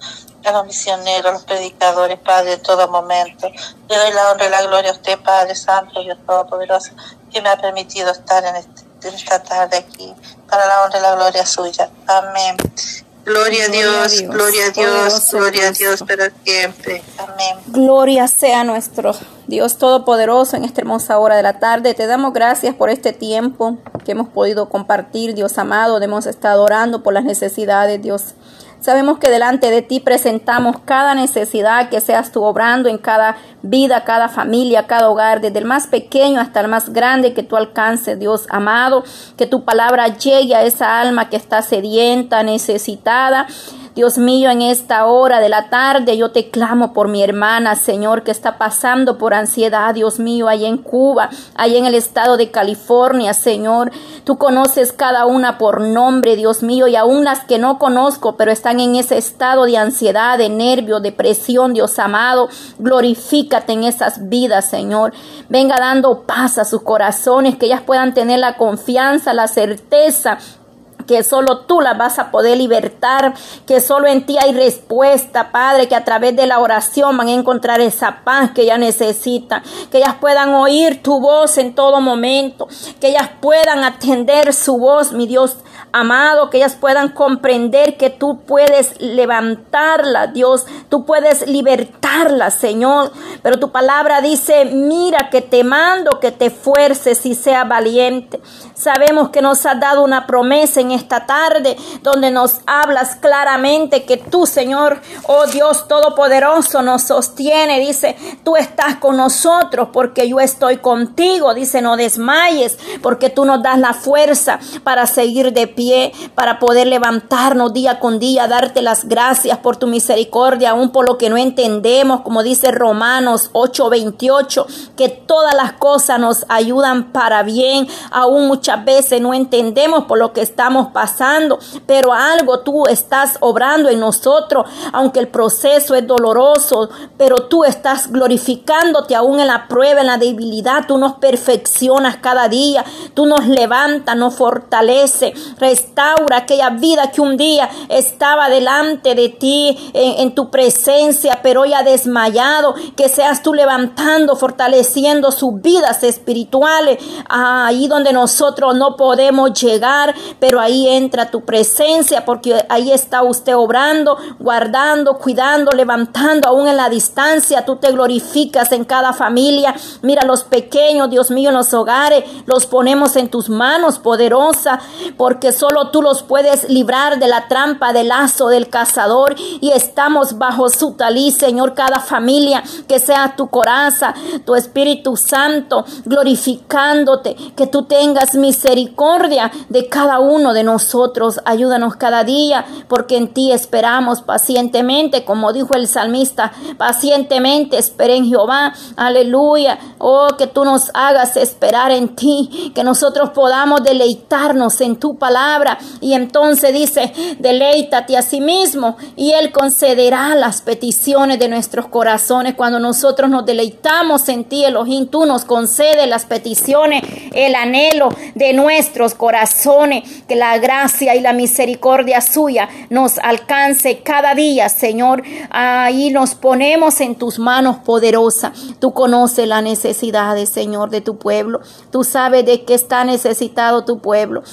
a los misioneros, a los predicadores, Padre, en todo momento. Le doy la honra y la gloria a usted, Padre Santo, Dios Todopoderoso que me ha permitido estar en, este, esta tarde aquí para la honra y la gloria suya. Amén. Gloria a Dios, gloria a Dios, gloria a Dios para siempre. Amén. Gloria sea nuestro Dios Todopoderoso en esta hermosa hora de la tarde. Te damos gracias por este tiempo que hemos podido compartir, Dios amado. Hemos estado orando por las necesidades, Dios Sabemos que delante de ti presentamos cada necesidad que seas tú obrando en cada vida, cada familia, cada hogar, desde el más pequeño hasta el más grande, que tú alcances, Dios amado, que tu palabra llegue a esa alma que está sedienta, necesitada Dios mío, en esta hora de la tarde yo te clamo por mi hermana, Señor, que está pasando por ansiedad, Dios mío, allá en Cuba, allá en el estado de California, Señor. Tú conoces cada una por nombre, Dios mío, y aún las que no conozco, pero están en ese estado de ansiedad, de nervio, depresión, Dios amado. Glorifícate en esas vidas, Señor. Venga dando paz a sus corazones, que ellas puedan tener la confianza, la certeza que solo tú las vas a poder libertar, que solo en ti hay respuesta, Padre, que a través de la oración van a encontrar esa paz que ellas necesitan, que ellas puedan oír tu voz en todo momento, que ellas puedan atender su voz, mi Dios amado, que ellas puedan comprender que tú puedes levantarla, Dios, tú puedes libertarla, Señor. Pero tu palabra dice, mira que te mando que te fuerces y sea valiente. Sabemos que nos has dado una promesa en esta tarde donde nos hablas claramente que tú, Señor, oh Dios Todopoderoso, nos sostiene. Dice, tú estás con nosotros porque yo estoy contigo. Dice, no desmayes porque tú nos das la fuerza para seguir de pie, para poder levantarnos día con día, darte las gracias por tu misericordia, aún por lo que no entendemos, como dice Romanos 8:28, que todas las cosas nos ayudan para bien, aún muchas veces no entendemos por lo que estamos pasando, pero algo tú estás obrando en nosotros, aunque el proceso es doloroso, pero tú estás glorificándote aún en la prueba, en la debilidad, tú nos perfeccionas cada día, tú nos levantas, nos fortalece, restaura aquella vida que un día estaba delante de ti en, tu presencia, pero ha desmayado, que seas tú levantando, fortaleciendo sus vidas espirituales, ahí donde nosotros no podemos llegar, pero ahí entra tu presencia, porque ahí está usted obrando, guardando, cuidando, levantando, aún en la distancia, tú te glorificas en cada familia, mira los pequeños, Dios mío, en los hogares, los ponemos en tus manos, poderosa, porque solo tú los puedes librar de la trampa, del lazo del cazador. Y estamos bajo su talí, Señor, cada familia, que sea tu coraza, tu Espíritu Santo, glorificándote, que tú tengas misericordia de cada uno de nosotros, ayúdanos cada día, porque en ti esperamos pacientemente, como dijo el salmista, pacientemente esperé en Jehová, aleluya, oh, que tú nos hagas esperar en ti, que nosotros podamos deleitarnos en tu palabra. Y entonces dice, deleítate a sí mismo y Él concederá las peticiones de nuestros corazones. Cuando nosotros nos deleitamos en ti, Elohim, tú nos concedes las peticiones, el anhelo de nuestros corazones, que la gracia y la misericordia suya nos alcance cada día, Señor. Ahí nos ponemos en tus manos poderosa. Tú conoces las necesidades, Señor, de tu pueblo. Tú sabes de qué está necesitado tu pueblo.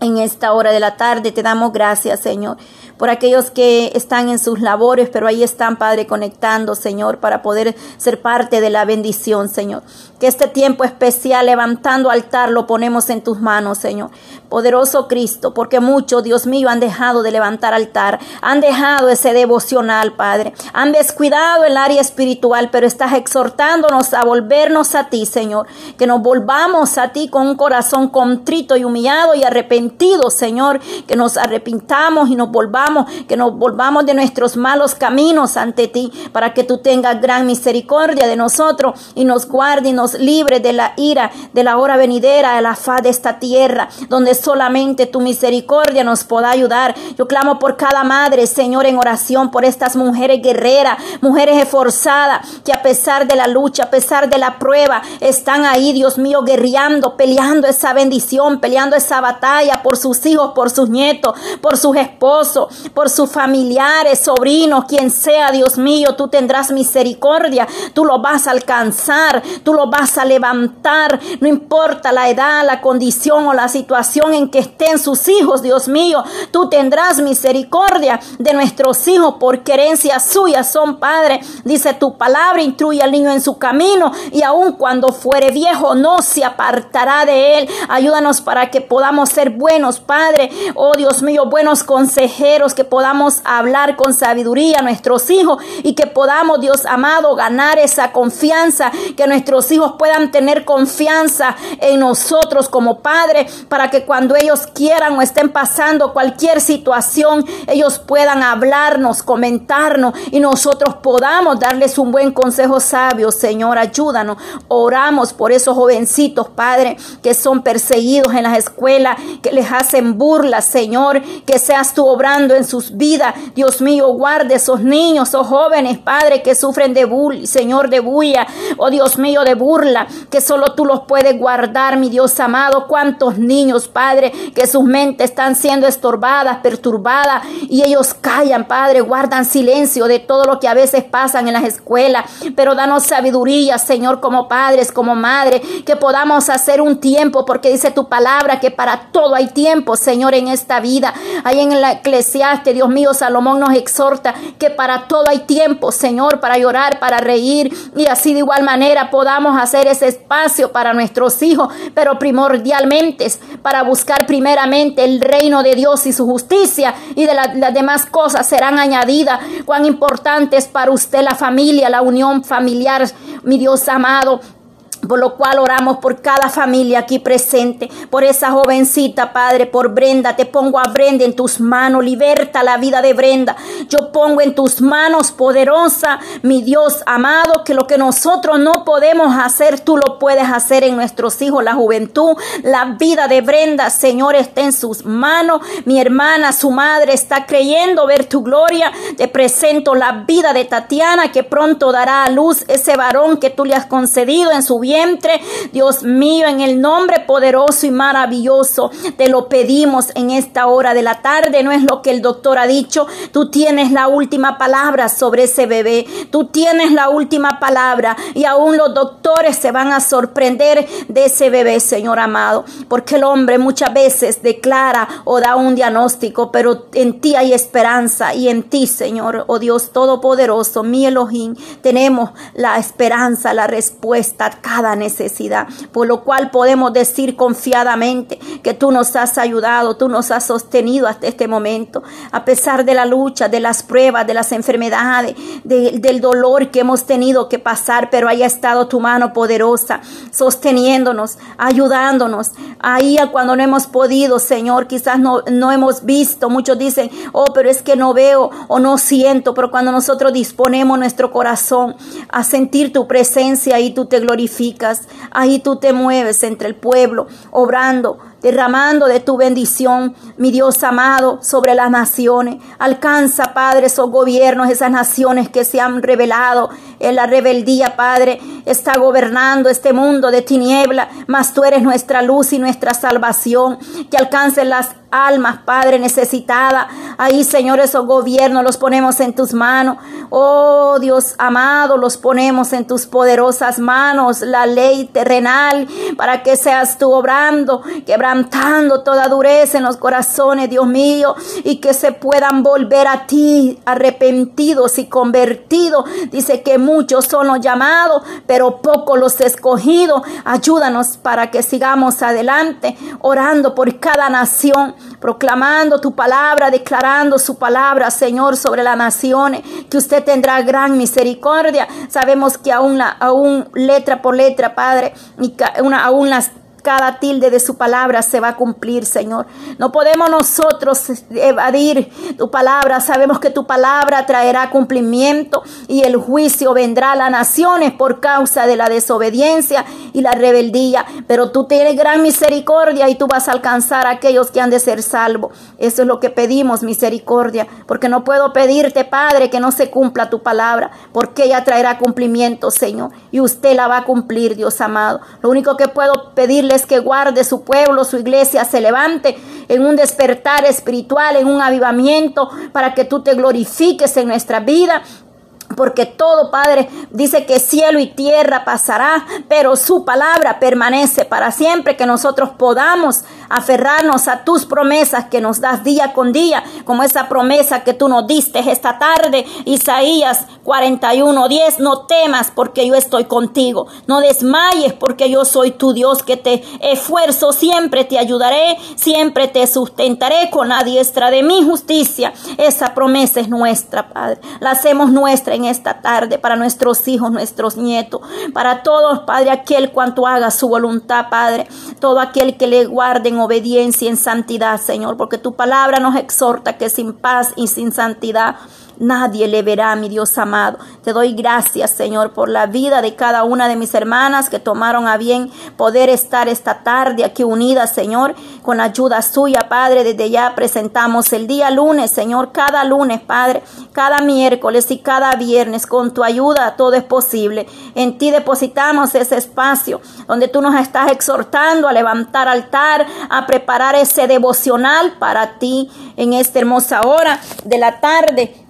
En esta hora de la tarde te damos gracias, Señor, por aquellos que están en sus labores, pero ahí están, Padre, conectando, Señor, para poder ser parte de la bendición, Señor. Que este tiempo especial, levantando altar, lo ponemos en tus manos, Señor. Poderoso Cristo, porque muchos, Dios mío, han dejado de levantar altar, han dejado ese devocional, Padre. Han descuidado el área espiritual, pero estás exhortándonos a volvernos a ti, Señor. Que nos volvamos a ti con un corazón contrito y humillado y arrepentido, Señor. Que nos arrepintamos y nos volvamos, que nos volvamos de nuestros malos caminos ante ti, para que tú tengas gran misericordia de nosotros y nos guarde y nos libre de la ira, de la hora venidera, de la faz de esta tierra, donde solamente tu misericordia nos pueda ayudar. Yo clamo por cada madre, Señor, en oración, por estas mujeres guerreras, mujeres esforzadas, que a pesar de la lucha, a pesar de la prueba, están ahí, Dios mío, guerreando, peleando esa bendición, peleando esa batalla por sus hijos, por sus nietos, por sus esposos, por sus familiares, sobrinos, quien sea, Dios mío, tú tendrás misericordia, tú lo vas a alcanzar, tú lo vas a levantar, no importa la edad, la condición o la situación en que estén sus hijos, Dios mío, tú tendrás misericordia de nuestros hijos por querencia suya son Padre. Dice tu palabra, instruye al niño en su camino y aun cuando fuere viejo no se apartará de él. Ayúdanos para que podamos ser buenos, Padre. Oh Dios mío, buenos consejeros que podamos hablar con sabiduría a nuestros hijos y que podamos, Dios amado, ganar esa confianza, que nuestros hijos puedan tener confianza en nosotros como padres para que cuando ellos quieran o estén pasando cualquier situación, ellos puedan hablarnos, comentarnos y nosotros podamos darles un buen consejo sabio. Señor, ayúdanos. Oramos por esos jovencitos, Padre, que son perseguidos en las escuelas, que les hacen burlas, Señor, que seas tú obrando en sus vidas. Dios mío, guarde esos niños, esos jóvenes, Padre, que sufren de bull, Señor, de bulla, oh Dios mío, de burla, que solo tú los puedes guardar, mi Dios amado. Cuántos niños, Padre, que sus mentes están siendo estorbadas, perturbadas, y ellos callan, Padre, guardan silencio de todo lo que a veces pasan en las escuelas. Pero danos sabiduría, Señor, como padres, como madres, que podamos hacer un tiempo, porque dice tu palabra que para todo hay tiempo, Señor, en esta vida. Ahí en la eclesiaste, Dios mío, Salomón nos exhorta que para todo hay tiempo, Señor, para llorar, para reír, y así de igual manera podamos hacer ese espacio para nuestros hijos, pero primordialmente para buscar primeramente el reino de Dios y su justicia, y de las demás cosas serán añadidas. Cuán importante es para usted la familia, la unión familiar, mi Dios amado. Por lo cual oramos por cada familia aquí presente, por esa jovencita, Padre, por Brenda. Te pongo a Brenda en tus manos, liberta la vida de Brenda. Yo pongo en tus manos, poderosa, mi Dios amado, que lo que nosotros no podemos hacer, tú lo puedes hacer en nuestros hijos, la juventud. La vida de Brenda, Señor, está en sus manos. Mi hermana, su madre, está creyendo ver tu gloria. Te presento la vida de Tatiana, que pronto dará a luz ese varón que tú le has concedido en su Dios mío, en el nombre poderoso y maravilloso, te lo pedimos en esta hora de la tarde. No es lo que el doctor ha dicho. Tú tienes la última palabra sobre ese bebé. Tú tienes la última palabra. Y aún los doctores se van a sorprender de ese bebé, Señor amado. Porque el hombre muchas veces declara o da un diagnóstico, pero en ti hay esperanza. Y en ti, Señor, oh Dios Todopoderoso, mi Elohim, tenemos la esperanza, la respuesta cada necesidad, por lo cual podemos decir confiadamente que tú nos has ayudado, tú nos has sostenido hasta este momento, a pesar de la lucha, de las pruebas, de las enfermedades, del dolor que hemos tenido que pasar, pero haya estado tu mano poderosa, sosteniéndonos, ayudándonos. Ahí cuando no hemos podido, Señor, quizás no, no hemos visto, muchos dicen, oh, pero es que no veo o no siento, pero cuando nosotros disponemos nuestro corazón a sentir tu presencia y tú te glorificas, Ahí tú te mueves entre el pueblo, obrando, derramando de tu bendición, mi Dios amado, sobre las naciones. Alcanza, Padre, esos gobiernos, esas naciones que se han revelado en la rebeldía, Padre. Está gobernando este mundo de tiniebla, mas tú eres nuestra luz y nuestra salvación. Que alcancen las almas, Padre, necesitada. Ahí, Señor, esos gobiernos los ponemos en tus manos. Oh Dios amado, los ponemos en tus poderosas manos. La ley terrenal para que seas tú obrando, quebrantando toda dureza en los corazones, Dios mío, y que se puedan volver a ti arrepentidos y convertidos. Dice que muchos son los llamados, pero pocos los escogidos. Ayúdanos para que sigamos adelante, orando por cada nación proclamando tu palabra, declarando su palabra, Señor, sobre las naciones, que usted tendrá gran misericordia. Sabemos que aún, la, aún letra por letra, Padre, aún las cada tilde de su palabra se va a cumplir, Señor. No podemos nosotros evadir tu palabra. Sabemos que tu palabra traerá cumplimiento y el juicio vendrá a las naciones por causa de la desobediencia y la rebeldía. Pero tú tienes gran misericordia y tú vas a alcanzar a aquellos que han de ser salvos. Eso es lo que pedimos, misericordia. Porque no puedo pedirte, Padre, que no se cumpla tu palabra, porque ella traerá cumplimiento, Señor. Y usted la va a cumplir, Dios amado. Lo único que puedo pedirle que guarde su pueblo, su iglesia, se levante en un despertar espiritual, en un avivamiento, para que tú te glorifiques en nuestra vida porque todo, Padre, dice que cielo y tierra pasará, pero su palabra permanece para siempre, que nosotros podamos aferrarnos a tus promesas que nos das día con día, como esa promesa que tú nos diste esta tarde, Isaías 41, 10, no temas porque yo estoy contigo, no desmayes porque yo soy tu Dios que te esfuerzo, siempre te ayudaré, siempre te sustentaré con la diestra de mi justicia. Esa promesa es nuestra, Padre, la hacemos nuestra en esta tarde para nuestros hijos, nuestros nietos, para todos, Padre, aquel cuanto haga su voluntad, Padre, todo aquel que le guarde en obediencia y en santidad, Señor, porque tu palabra nos exhorta que sin paz y sin santidad Nadie le verá, mi Dios amado. Te doy gracias, Señor, por la vida de cada una de mis hermanas que tomaron a bien poder estar esta tarde aquí unidas, Señor, con ayuda suya, Padre. Desde ya presentamos el día lunes, Señor, cada lunes, Padre, cada miércoles y cada viernes. Con tu ayuda todo es posible. En ti depositamos ese espacio donde tú nos estás exhortando a levantar altar, a preparar ese devocional para ti en esta hermosa hora de la tarde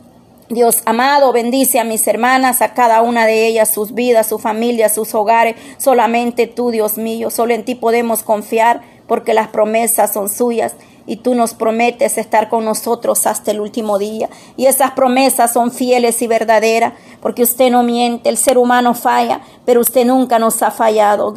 Dios amado, bendice a mis hermanas, a cada una de ellas, sus vidas, su familia, sus hogares. Solamente tú, Dios mío, solo en ti podemos confiar porque las promesas son suyas y tú nos prometes estar con nosotros hasta el último día. Y esas promesas son fieles y verdaderas porque usted no miente, el ser humano falla, pero usted nunca nos ha fallado.